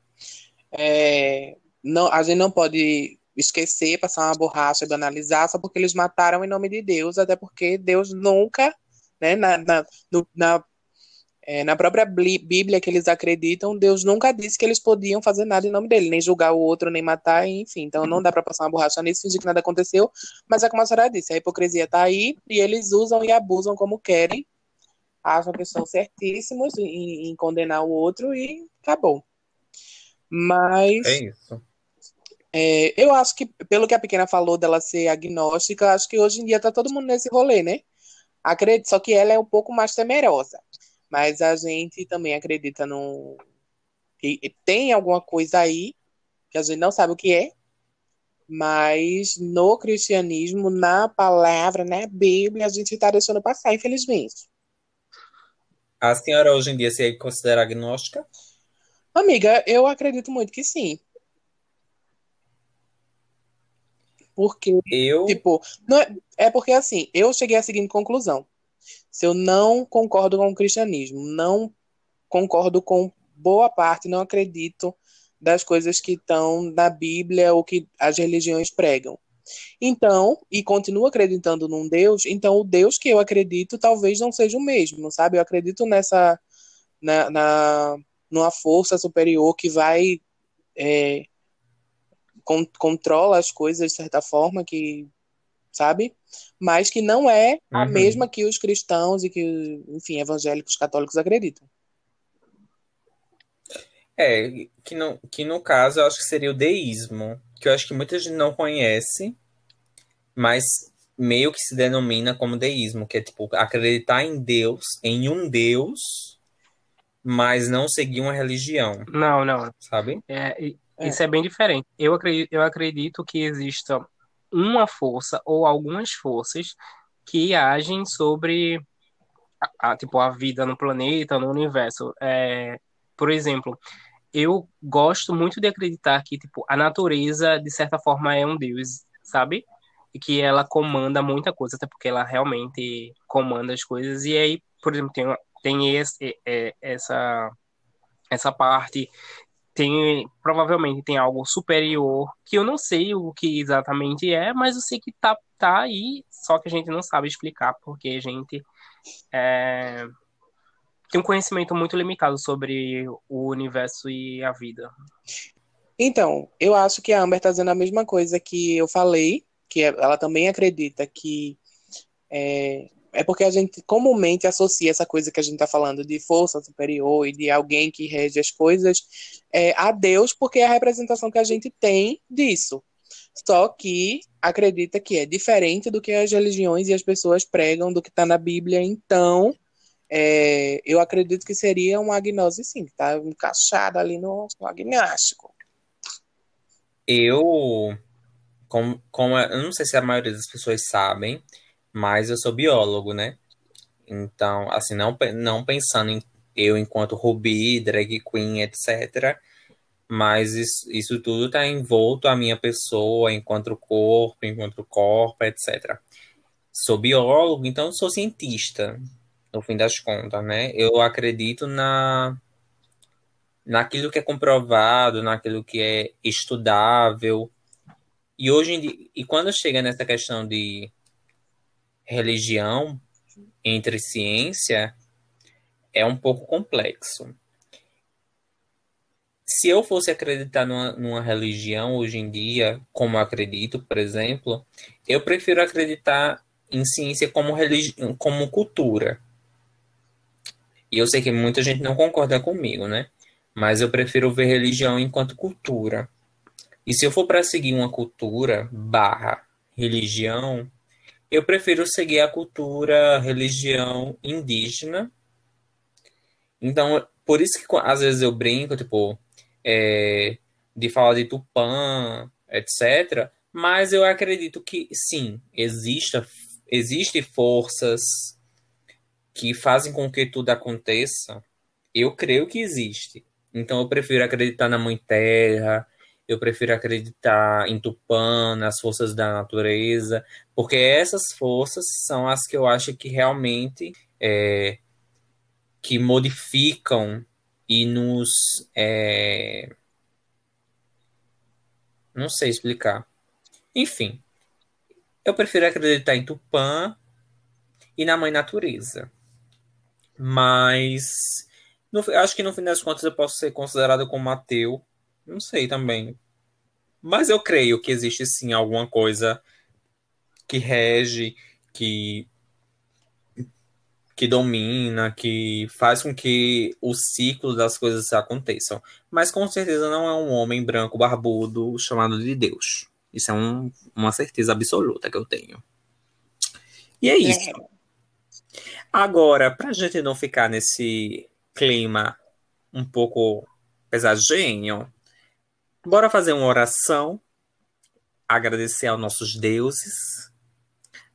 É, não, a gente não pode esquecer, passar uma borracha e banalizar só porque eles mataram em nome de Deus, até porque Deus nunca, né, na, na, no- na, é, na própria Bli- Bíblia que eles acreditam, Deus nunca disse que eles podiam fazer nada em nome dele, nem julgar o outro, nem matar, enfim. Então não dá para passar uma borracha nisso, fingir que nada aconteceu, mas é como a senhora disse, a hipocrisia tá aí e eles usam e abusam como querem, acham que são certíssimos em, em condenar o outro e acabou. Mas É isso. é, eu acho que, pelo que a pequena falou dela ser agnóstica, acho que hoje em dia tá todo mundo nesse rolê, né? Acredito, só que ela é um pouco mais temerosa. Mas a gente também acredita no que tem alguma coisa aí que a gente não sabe o que é, mas no cristianismo, na palavra, na Bíblia, a gente está deixando passar, infelizmente. A senhora hoje em dia se considera agnóstica? Amiga, eu acredito muito que sim. Porque Eu. Tipo, não é, é porque assim, eu cheguei à seguinte conclusão. Se eu não concordo com o cristianismo, não concordo com boa parte, não acredito das coisas que estão na Bíblia ou que as religiões pregam. Então, e continuo acreditando num Deus, então o Deus que eu acredito talvez não seja o mesmo, sabe? Eu acredito nessa, na, na, numa força superior que vai é, con- controla as coisas de certa forma, que, sabe? Mas que não é a Uhum. mesma que os cristãos e que, enfim, evangélicos católicos acreditam. É, que no, que no caso eu acho que seria o deísmo, que eu acho que muita gente não conhece, mas meio que se denomina como deísmo, que é tipo acreditar em Deus, em um Deus, mas não seguir uma religião, Não, não. sabe? É, e- É. Isso é bem diferente. Eu acredito, eu acredito que exista uma força ou algumas forças que agem sobre a, a- tipo, a vida no planeta, no universo. É, por exemplo, eu gosto muito de acreditar que tipo, a natureza, de certa forma, é um deus, sabe? E que ela comanda muita coisa, até porque ela realmente comanda as coisas. E aí, por exemplo, tem, tem esse, é, essa, essa parte tem provavelmente tem algo superior que eu não sei o que exatamente é, mas eu sei que tá, tá aí, só que a gente não sabe explicar porque a gente é, tem um conhecimento muito limitado sobre o universo e a vida. Então, eu acho que a Amber está dizendo a mesma coisa que eu falei, que ela também acredita que é, é porque a gente comumente associa essa coisa que a gente está falando de força superior e de alguém que rege as coisas é, a Deus, porque é a representação que a gente tem disso. Só que acredita que é diferente do que as religiões e as pessoas pregam do que está na Bíblia. Então, é, eu acredito que seria uma agnose, sim, que está encaixada ali no, no agnóstico. Eu, como, como eu não sei se a maioria das pessoas sabem, mas eu sou biólogo, né? Então, assim, não, não pensando em eu enquanto Ruby, drag queen, etc., mas isso, isso tudo está envolto a minha pessoa enquanto corpo, enquanto corpo, etc. Sou biólogo, então sou cientista, no fim das contas, né? Eu acredito na naquilo que é comprovado, naquilo que é estudável. E hoje em dia, e quando chega nessa questão de religião entre ciência, é um pouco complexo se eu fosse acreditar numa, numa religião hoje em dia, como acredito, por exemplo, eu prefiro acreditar em ciência como, religi como cultura. E eu sei que muita gente não concorda comigo, né? Mas eu prefiro ver religião enquanto cultura. E se eu for para seguir uma cultura barra religião, eu prefiro seguir a cultura religião indígena. Então, por isso que às vezes eu brinco, tipo, é, de falar de Tupã, etc. Mas eu acredito que sim, exista, existe forças que fazem com que tudo aconteça. Eu creio que existe. Então eu prefiro acreditar na Mãe Terra, eu prefiro acreditar em Tupã, nas forças da natureza, porque essas forças são as que eu acho que realmente é, que modificam e nos. É... Não sei explicar. Enfim, eu prefiro acreditar em Tupã e na Mãe Natureza. Mas no, acho que no fim das contas eu posso ser considerado como ateu. Não sei também. Mas eu creio que existe sim alguma coisa que rege, que que domina, que faz com que o ciclo das coisas aconteçam. Mas com certeza não é um homem branco barbudo chamado de Deus. Isso é um, uma certeza absoluta que eu tenho. E é isso. É. Agora, para a gente não ficar nesse clima um pouco pesadinho, bora fazer uma oração, agradecer aos nossos deuses,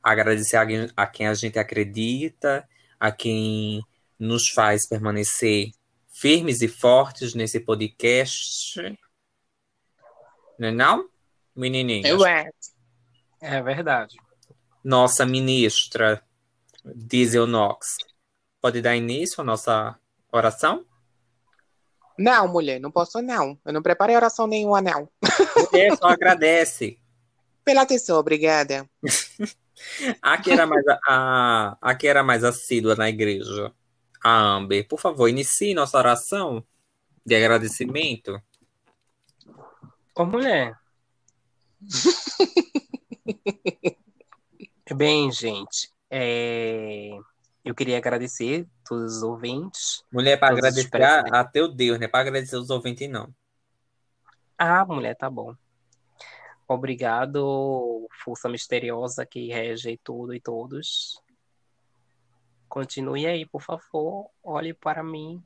agradecer a, a quem a gente acredita a quem nos faz permanecer firmes e fortes nesse podcast. Não é não, menininha? Eu é. É verdade. Nossa ministra Diesel Knox, pode dar início à nossa oração? Não, mulher, não posso não. Eu não preparei oração nenhuma, não. Mulher, só agradece. Pela atenção, obrigada. Aqui era mais a, a, aqui era mais assídua na igreja. A Amber, por favor, inicie nossa oração de agradecimento. Ô, mulher. Bem, gente, é... eu queria agradecer todos os ouvintes. Mulher, para agradecer a, a teu Deus, não é para agradecer os ouvintes, não. Ah, mulher, tá bom. Obrigado, força misteriosa que rege tudo e todos. Continue aí, por favor. Olhe para mim.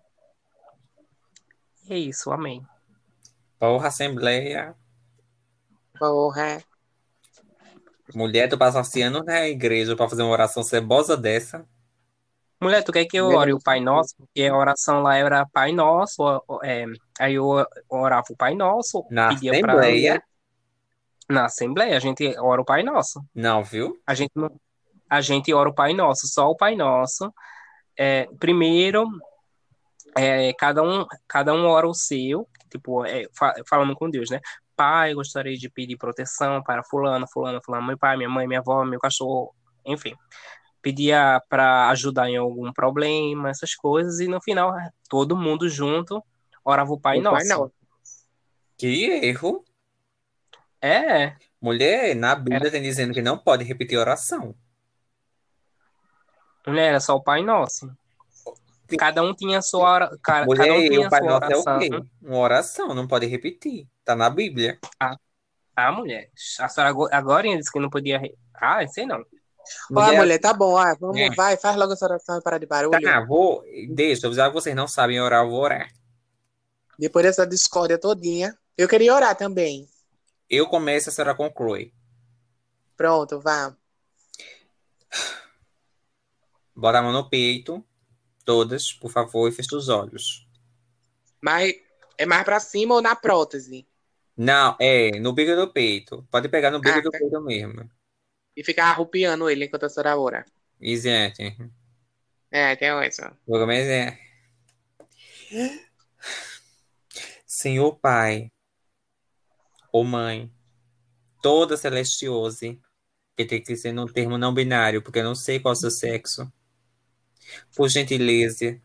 E é isso, amém. Porra, Assembleia. Porra. Mulher, tu passa anos na igreja para fazer uma oração cebosa dessa. Mulher, tu quer que eu ore o Pai Nosso? Porque a oração lá era Pai Nosso. É, aí eu orava o Pai Nosso. Na Assembleia? Pra na Assembleia, a gente ora o Pai Nosso. Não, viu? A gente, a gente ora o Pai Nosso, só o Pai Nosso. É, primeiro, é, cada, um, cada um ora o seu, tipo, é, falando com Deus, né? Pai, gostaria de pedir proteção para fulano, fulano, fulano, meu pai, minha mãe, minha avó, meu cachorro, enfim. Pedia para ajudar em algum problema, essas coisas, e no final, todo mundo junto orava o Pai o Nosso. Pai Nosso. Que erro! É. Mulher, na Bíblia é. tem dizendo que não pode repetir oração. Mulher, era só o Pai Nosso. Cada um tinha a sua hora, ca- Mulher, cada um e tinha o Pai Nosso é o oração. quê? Uma oração, não pode repetir. Tá na Bíblia. Ah, mulher. A senhora ago- agora disse que não podia. Ah, sei não. Ó, mulher, tá bom, ah, vamos, É. vai, faz logo essa oração e para de barulho. Tá, vou. Deixa, que vocês não sabem orar, eu vou orar. Depois dessa discórdia todinha, eu queria orar também. Eu começo, a senhora conclui. Pronto, vá. Bota a mão no peito, todas, por favor, e fecha os olhos. Mas é mais pra cima ou na prótese? Não, é, no bico do peito. Pode pegar no bico Ah, do tá. peito mesmo. E ficar arrupiando ele enquanto a senhora ora. Exato. É, tem isso. Vou começar. Senhor Pai, ou Mãe, toda celestiose, que tem que ser num termo não binário, porque eu não sei qual é o seu sexo. Por gentileza,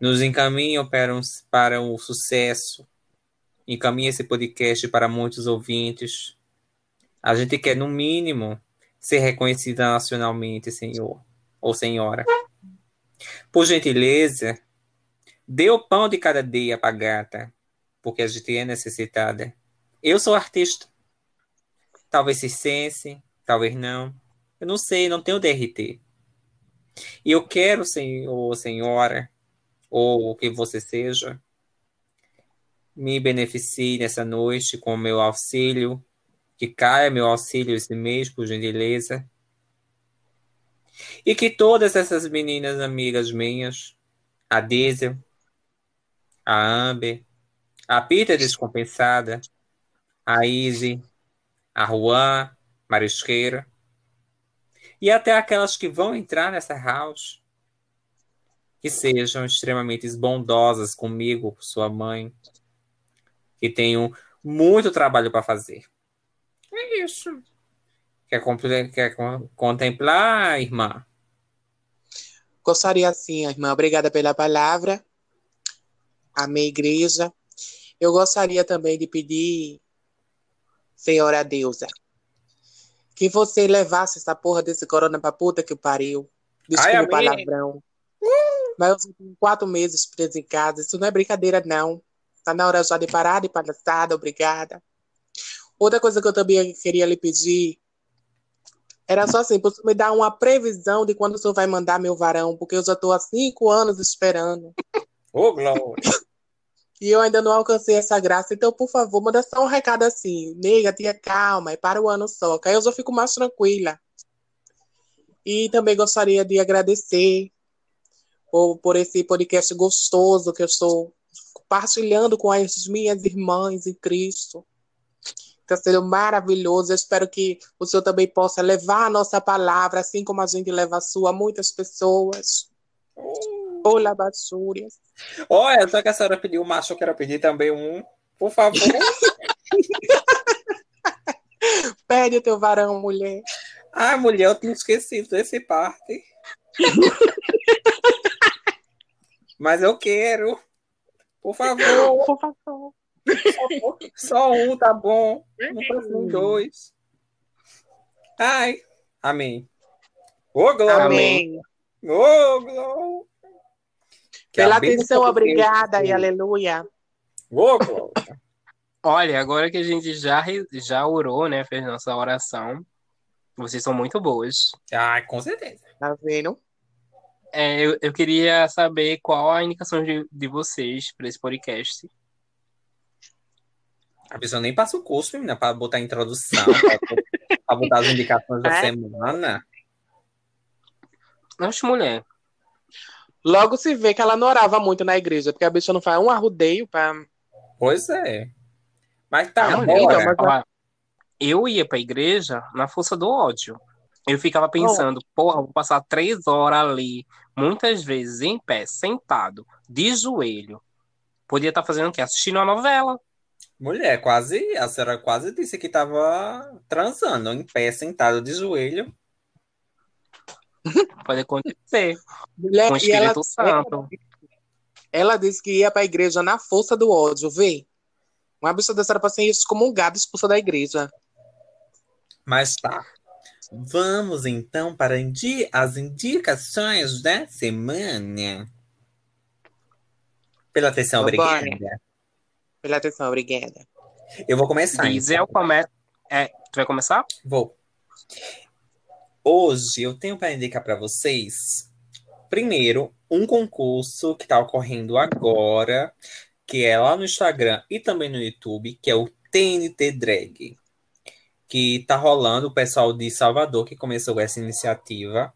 nos encaminham para, um, para o sucesso, encaminha esse podcast para muitos ouvintes. A gente quer, no mínimo, ser reconhecida nacionalmente, Senhor ou Senhora. Por gentileza, dê o pão de cada dia para gata, porque a gente é necessitada. Eu sou artista. Talvez se sense, talvez não. Eu não sei, não tenho DRT. E eu quero, senhor, senhora, ou o que você seja, me beneficie nessa noite com o meu auxílio, que caia meu auxílio esse mês, por gentileza. E que todas essas meninas amigas minhas, a Diesel, a Amber, a Pita Descompensada, a Izzy, a Juan, Marisqueira, e até aquelas que vão entrar nessa house, que sejam extremamente bondosas comigo, com sua mãe, que tenham muito trabalho para fazer. É isso. Quer, quer con- contemplar, irmã? Gostaria sim, irmã. Obrigada pela palavra. Amém, igreja. Eu gostaria também de pedir, Senhora Deusa, que você levasse essa porra desse corona pra puta que pariu. Desculpa Ai, o palavrão. Mas eu tenho quatro meses preso em casa. Isso não é brincadeira, não. Tá na hora já de parar de palhaçada. Obrigada. Outra coisa que eu também queria lhe pedir era só assim, você me dar uma previsão de quando o senhor vai mandar meu varão, porque eu já estou há cinco anos esperando. Ô, Glória! E eu ainda não alcancei essa graça. Então, por favor, manda só um recado assim. Nega, tia, calma, é para o ano só. Que aí eu já fico mais tranquila. E também gostaria de agradecer por, por esse podcast gostoso que eu estou compartilhando com as minhas irmãs em Cristo. Está sendo maravilhoso. Eu espero que o Senhor também possa levar a nossa palavra, assim como a gente leva a sua, a muitas pessoas. Olá, Batsúrias. Olha, só que a senhora pediu o macho, eu quero pedir também um. Por favor. Pede o teu varão, mulher. Ai, mulher, eu tinha esquecido desse parte. Mas eu quero. Por favor. Por favor. Só um, tá bom. Não precisa nem dois. Ai. Amém. Ô, Glória. Amém. Ô, Glória. Que Pela atenção, Deus obrigada e aleluia. Ô, Glória. Olha, agora que a gente já, já orou, né? Fez nossa oração. Vocês são muito boas. Ai, com certeza. Tá vendo? É, eu, eu queria saber qual a indicação de, de vocês para esse podcast. A pessoa nem passa o curso, menina, pra botar a introdução, pra, pra botar as indicações da É? semana. Oxe, mulher. Logo se vê que ela não orava muito na igreja, porque a bicha não faz um arrudeio pra. Pois é. Mas tá, Ah, mulher, bora. então, mas- Ó, eu ia pra igreja na força do ódio. Eu ficava pensando, porra, vou passar três horas ali, muitas vezes em pé, sentado, de joelho. Podia estar fazendo o quê? Assistindo uma novela. Mulher, quase, a senhora quase disse que tava transando, em pé, sentado de joelho. Pode acontecer. Mulher, Com o e ela, Espírito Santo. ela disse que ia pra igreja na força do ódio, vê? Uma bicha dessa era pra ser excomungada, expulsa da igreja. Mas tá. Vamos então para indi- as indicações da semana. Pela atenção, Vambora. obrigada. Pela atenção, obrigada. Eu vou começar. Diesel começa. É, tu vai começar? Vou. Hoje eu tenho para indicar para vocês, primeiro, um concurso que está ocorrendo agora, que é lá no Instagram e também no YouTube, que é o TNT Drag, que está rolando o pessoal de Salvador que começou essa iniciativa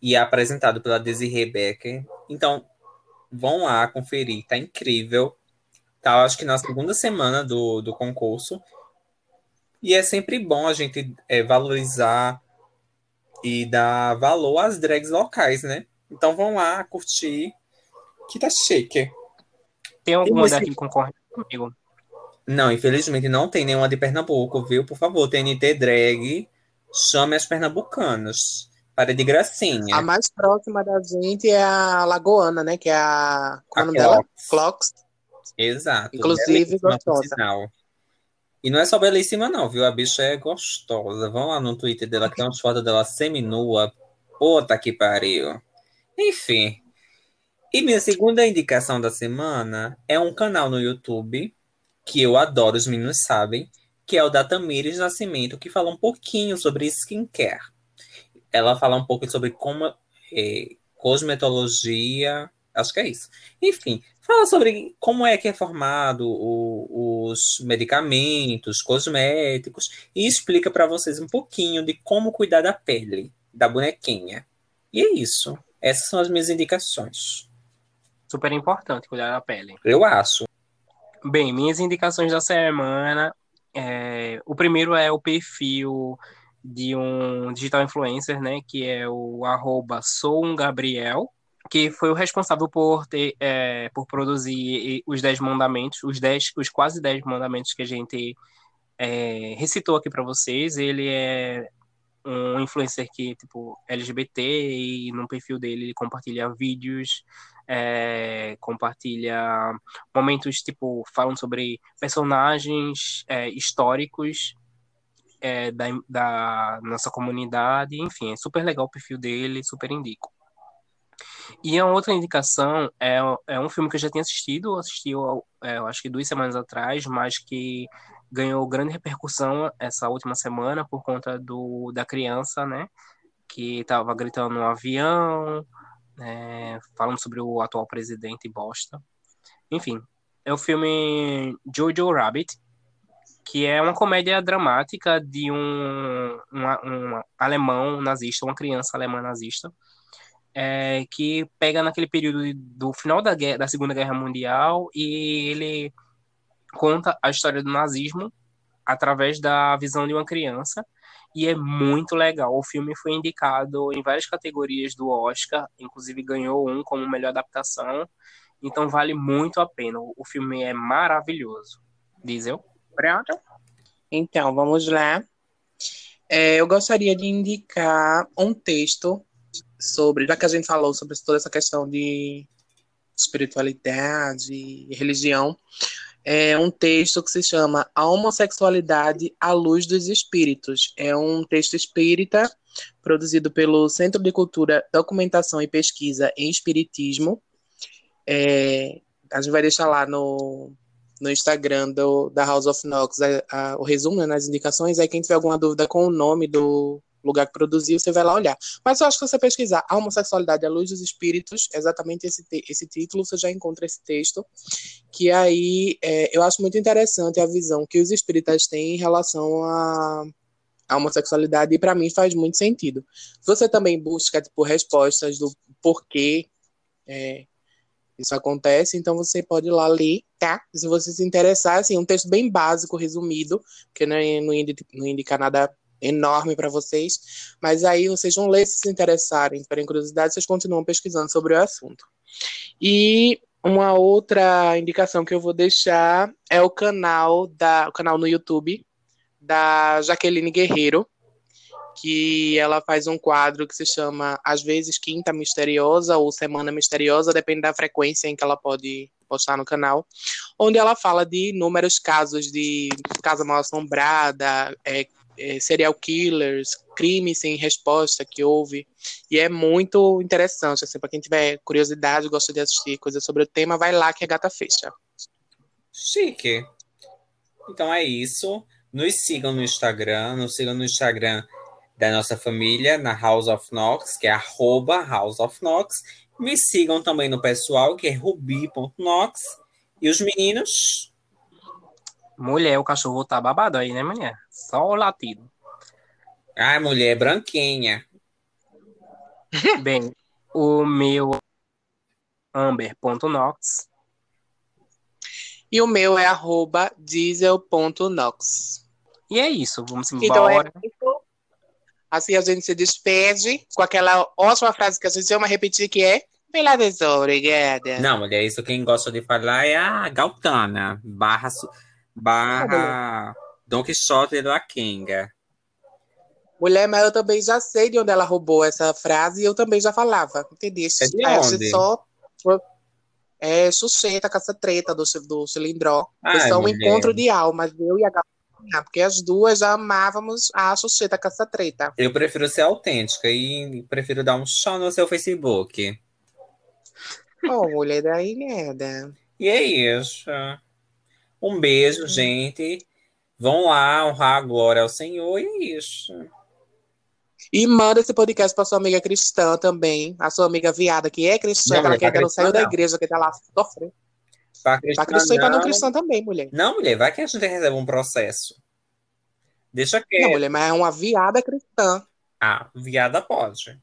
e é apresentado pela Desiree Becker. Então, vão lá conferir, tá incrível. Tá, acho que na segunda semana do, do concurso. E é sempre bom a gente é, valorizar e dar valor às drags locais, né? Então vão lá curtir, que tá chique. Tem alguma esse- daqui concorrendo comigo? Não, infelizmente não tem nenhuma de Pernambuco, viu? Por favor, TNT Drag, chame as pernambucanas. Para de gracinha. A mais próxima da gente é a Lagoana, né? Que é a. Qual é o nome A dela? Clocks. Exato. Inclusive, gostosa. E não é só belíssima, não, viu? A bicha é gostosa. Vão lá no Twitter dela, que tem umas fotos dela seminua. Puta que pariu. Enfim. E minha segunda indicação da semana é um canal no YouTube que eu adoro, os meninos sabem, que é o da Tamires Nascimento, que fala um pouquinho sobre skincare. Ela fala um pouco sobre como é, cosmetologia, acho que é isso. Enfim, fala sobre como é que é formado o- os medicamentos, cosméticos, e explica para vocês um pouquinho de como cuidar da pele, da bonequinha. E é isso. Essas são as minhas indicações. Super importante cuidar da pele. Eu acho. Bem, minhas indicações da semana. é, o primeiro é o perfil de um digital influencer, né? Que é o arroba sougabriel, que foi o responsável por ter, é, por produzir os 10 mandamentos, os 10, os quase 10 mandamentos que a gente é, recitou aqui para vocês. Ele é um influencer que, tipo, LGBT, e no perfil dele ele compartilha vídeos, é, compartilha momentos, tipo, falando sobre personagens é, históricos é, da, da nossa comunidade, enfim, é super legal o perfil dele, super indico. E a outra indicação é, é um filme que eu já tinha assistido, assisti, é, acho que duas semanas atrás, mas que ganhou grande repercussão essa última semana por conta do, da criança, né? Que estava gritando no avião, é, falando sobre o atual presidente bosta. Enfim, é o filme Jojo Rabbit, que é uma comédia dramática de um, um, um alemão nazista, uma criança alemã nazista, é, que pega naquele período do final da, guerra, da Segunda Guerra Mundial e ele conta a história do nazismo através da visão de uma criança e é muito legal. O filme foi indicado em várias categorias do Oscar, inclusive ganhou um como melhor adaptação, então vale muito a pena. O filme é maravilhoso. Diz eu. Pronto. Então, vamos lá. É, eu gostaria de indicar um texto sobre, já que a gente falou sobre toda essa questão de espiritualidade e religião, é um texto que se chama A Homossexualidade à Luz dos Espíritos. É um texto espírita produzido pelo Centro de Cultura, Documentação e Pesquisa em Espiritismo. É, a gente vai deixar lá no, no Instagram do, da House of Knox a, a, o resumo né, nas indicações. Aí quem tiver alguma dúvida com o nome do lugar que produziu, você vai lá olhar. Mas eu acho que se você pesquisar a homossexualidade à luz dos espíritos, exatamente esse, esse título, você já encontra esse texto, que aí é, eu acho muito interessante a visão que os espíritas têm em relação a a homossexualidade e para mim faz muito sentido. Você também busca tipo respostas do porquê é, isso acontece, então você pode ir lá ler, tá? Se você se interessar, assim, um texto bem básico, resumido, porque não, não, não indica nada enorme para vocês, mas aí vocês vão ler se se interessarem, tiverem curiosidade, vocês continuam pesquisando sobre o assunto. E uma outra indicação que eu vou deixar é o canal da o canal no YouTube da Jaqueline Guerreiro, que ela faz um quadro que se chama às vezes Quinta Misteriosa ou Semana Misteriosa, depende da frequência em que ela pode postar no canal, onde ela fala de inúmeros casos de casa mal assombrada, é, eh, serial killers, crimes sem resposta que houve. E é muito interessante, assim, para quem tiver curiosidade, gosta de assistir coisas sobre o tema, vai lá que a gata fecha. Chique. Então é isso. Nos sigam no Instagram, nos sigam no Instagram da nossa família, na House of Knox, que é arroba House of Knox. Me sigam também no pessoal, que é rubi.knox. E os meninos, Mulher, o cachorro tá babado aí, né, mulher? Só o latido. ai, mulher branquinha. Bem, o meu amber.nox. E o meu é arroba diesel.nox. E é isso, vamos Então é embora. isso. Assim a gente se despede com aquela ótima frase que a gente ama repetir, que é pela vez, obrigada. Não, mulher, isso quem gosta de falar é a Galtana, barra, su- barra Don Quixote do Akenga. Mulher, mas eu também já sei de onde ela roubou essa frase e eu também já falava, entendeu? É de a onde? só é Xuxeta, caça treta do, do cilindró. Ai, só um mulher. encontro de almas, eu e a Gabriela, porque as duas já amávamos a Xuxeta, caça treta. Eu prefiro ser autêntica e prefiro dar um chão no seu Facebook. Oh, mulher, daí merda. E é isso. Um beijo, gente. Vão lá honrar a glória ao Senhor e é isso. E manda esse podcast pra sua amiga cristã também, a sua amiga viada que é cristã, Não, que ainda não saiu cristã da não. igreja, que tá lá sofrendo. Pra Pra cristã e pra não não. cristã também, mulher. Não, mulher, vai que a gente recebe um processo. Deixa Não, quieto. mulher, mas é uma viada cristã. Ah, viada pode.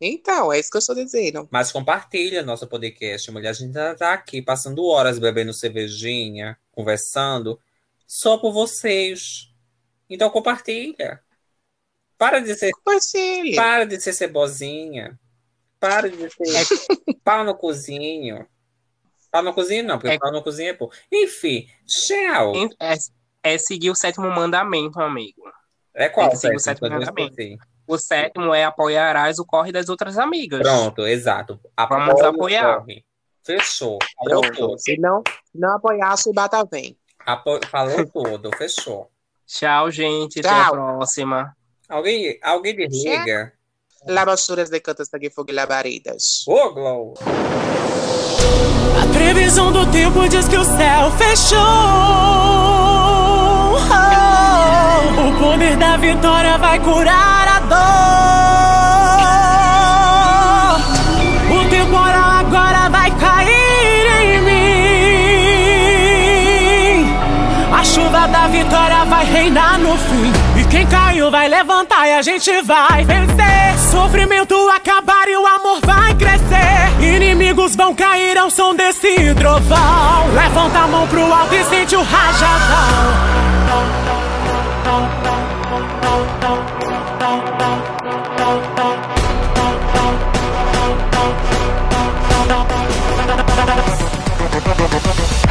Então, é isso que eu estou dizendo. Mas compartilha nosso podcast, mulher. A gente tá aqui passando horas bebendo cervejinha, conversando, só por vocês. Então compartilha. Para de ser, Compartilhe. para de ser cebozinha. Para de ser pau no cozinho. Pau no cozinho não, porque É- pau no cozinho é pô. Enfim, tchau. É, é seguir o sétimo mandamento, amigo. É qual que seguir o sétimo? sétimo mandamento. O sétimo é apoiarás o corre das outras amigas. Pronto, exato. Vamos Apoia o apoiar. corre. Fechou. Falou Pronto. tudo. Se não, não apoiar, a chibata vem. Apo- Falou tudo. Fechou. Tchau, gente. Até Tchau. a próxima. Alguém, alguém desliga? Lavachuras de cantas de fogo e labaredas. Ô, Glow. A previsão do tempo diz que o céu fechou. O poder da vitória vai curar a dor. O temporal agora vai cair em mim. A chuva da vitória vai reinar no fim. E quem caiu vai levantar e a gente vai vencer. Sofrimento acabar e o amor vai crescer. Inimigos vão cair ao som desse trovão. Levanta a mão pro alto e sente o rajadão. Levanta a mão pro alto e sente o rajadão.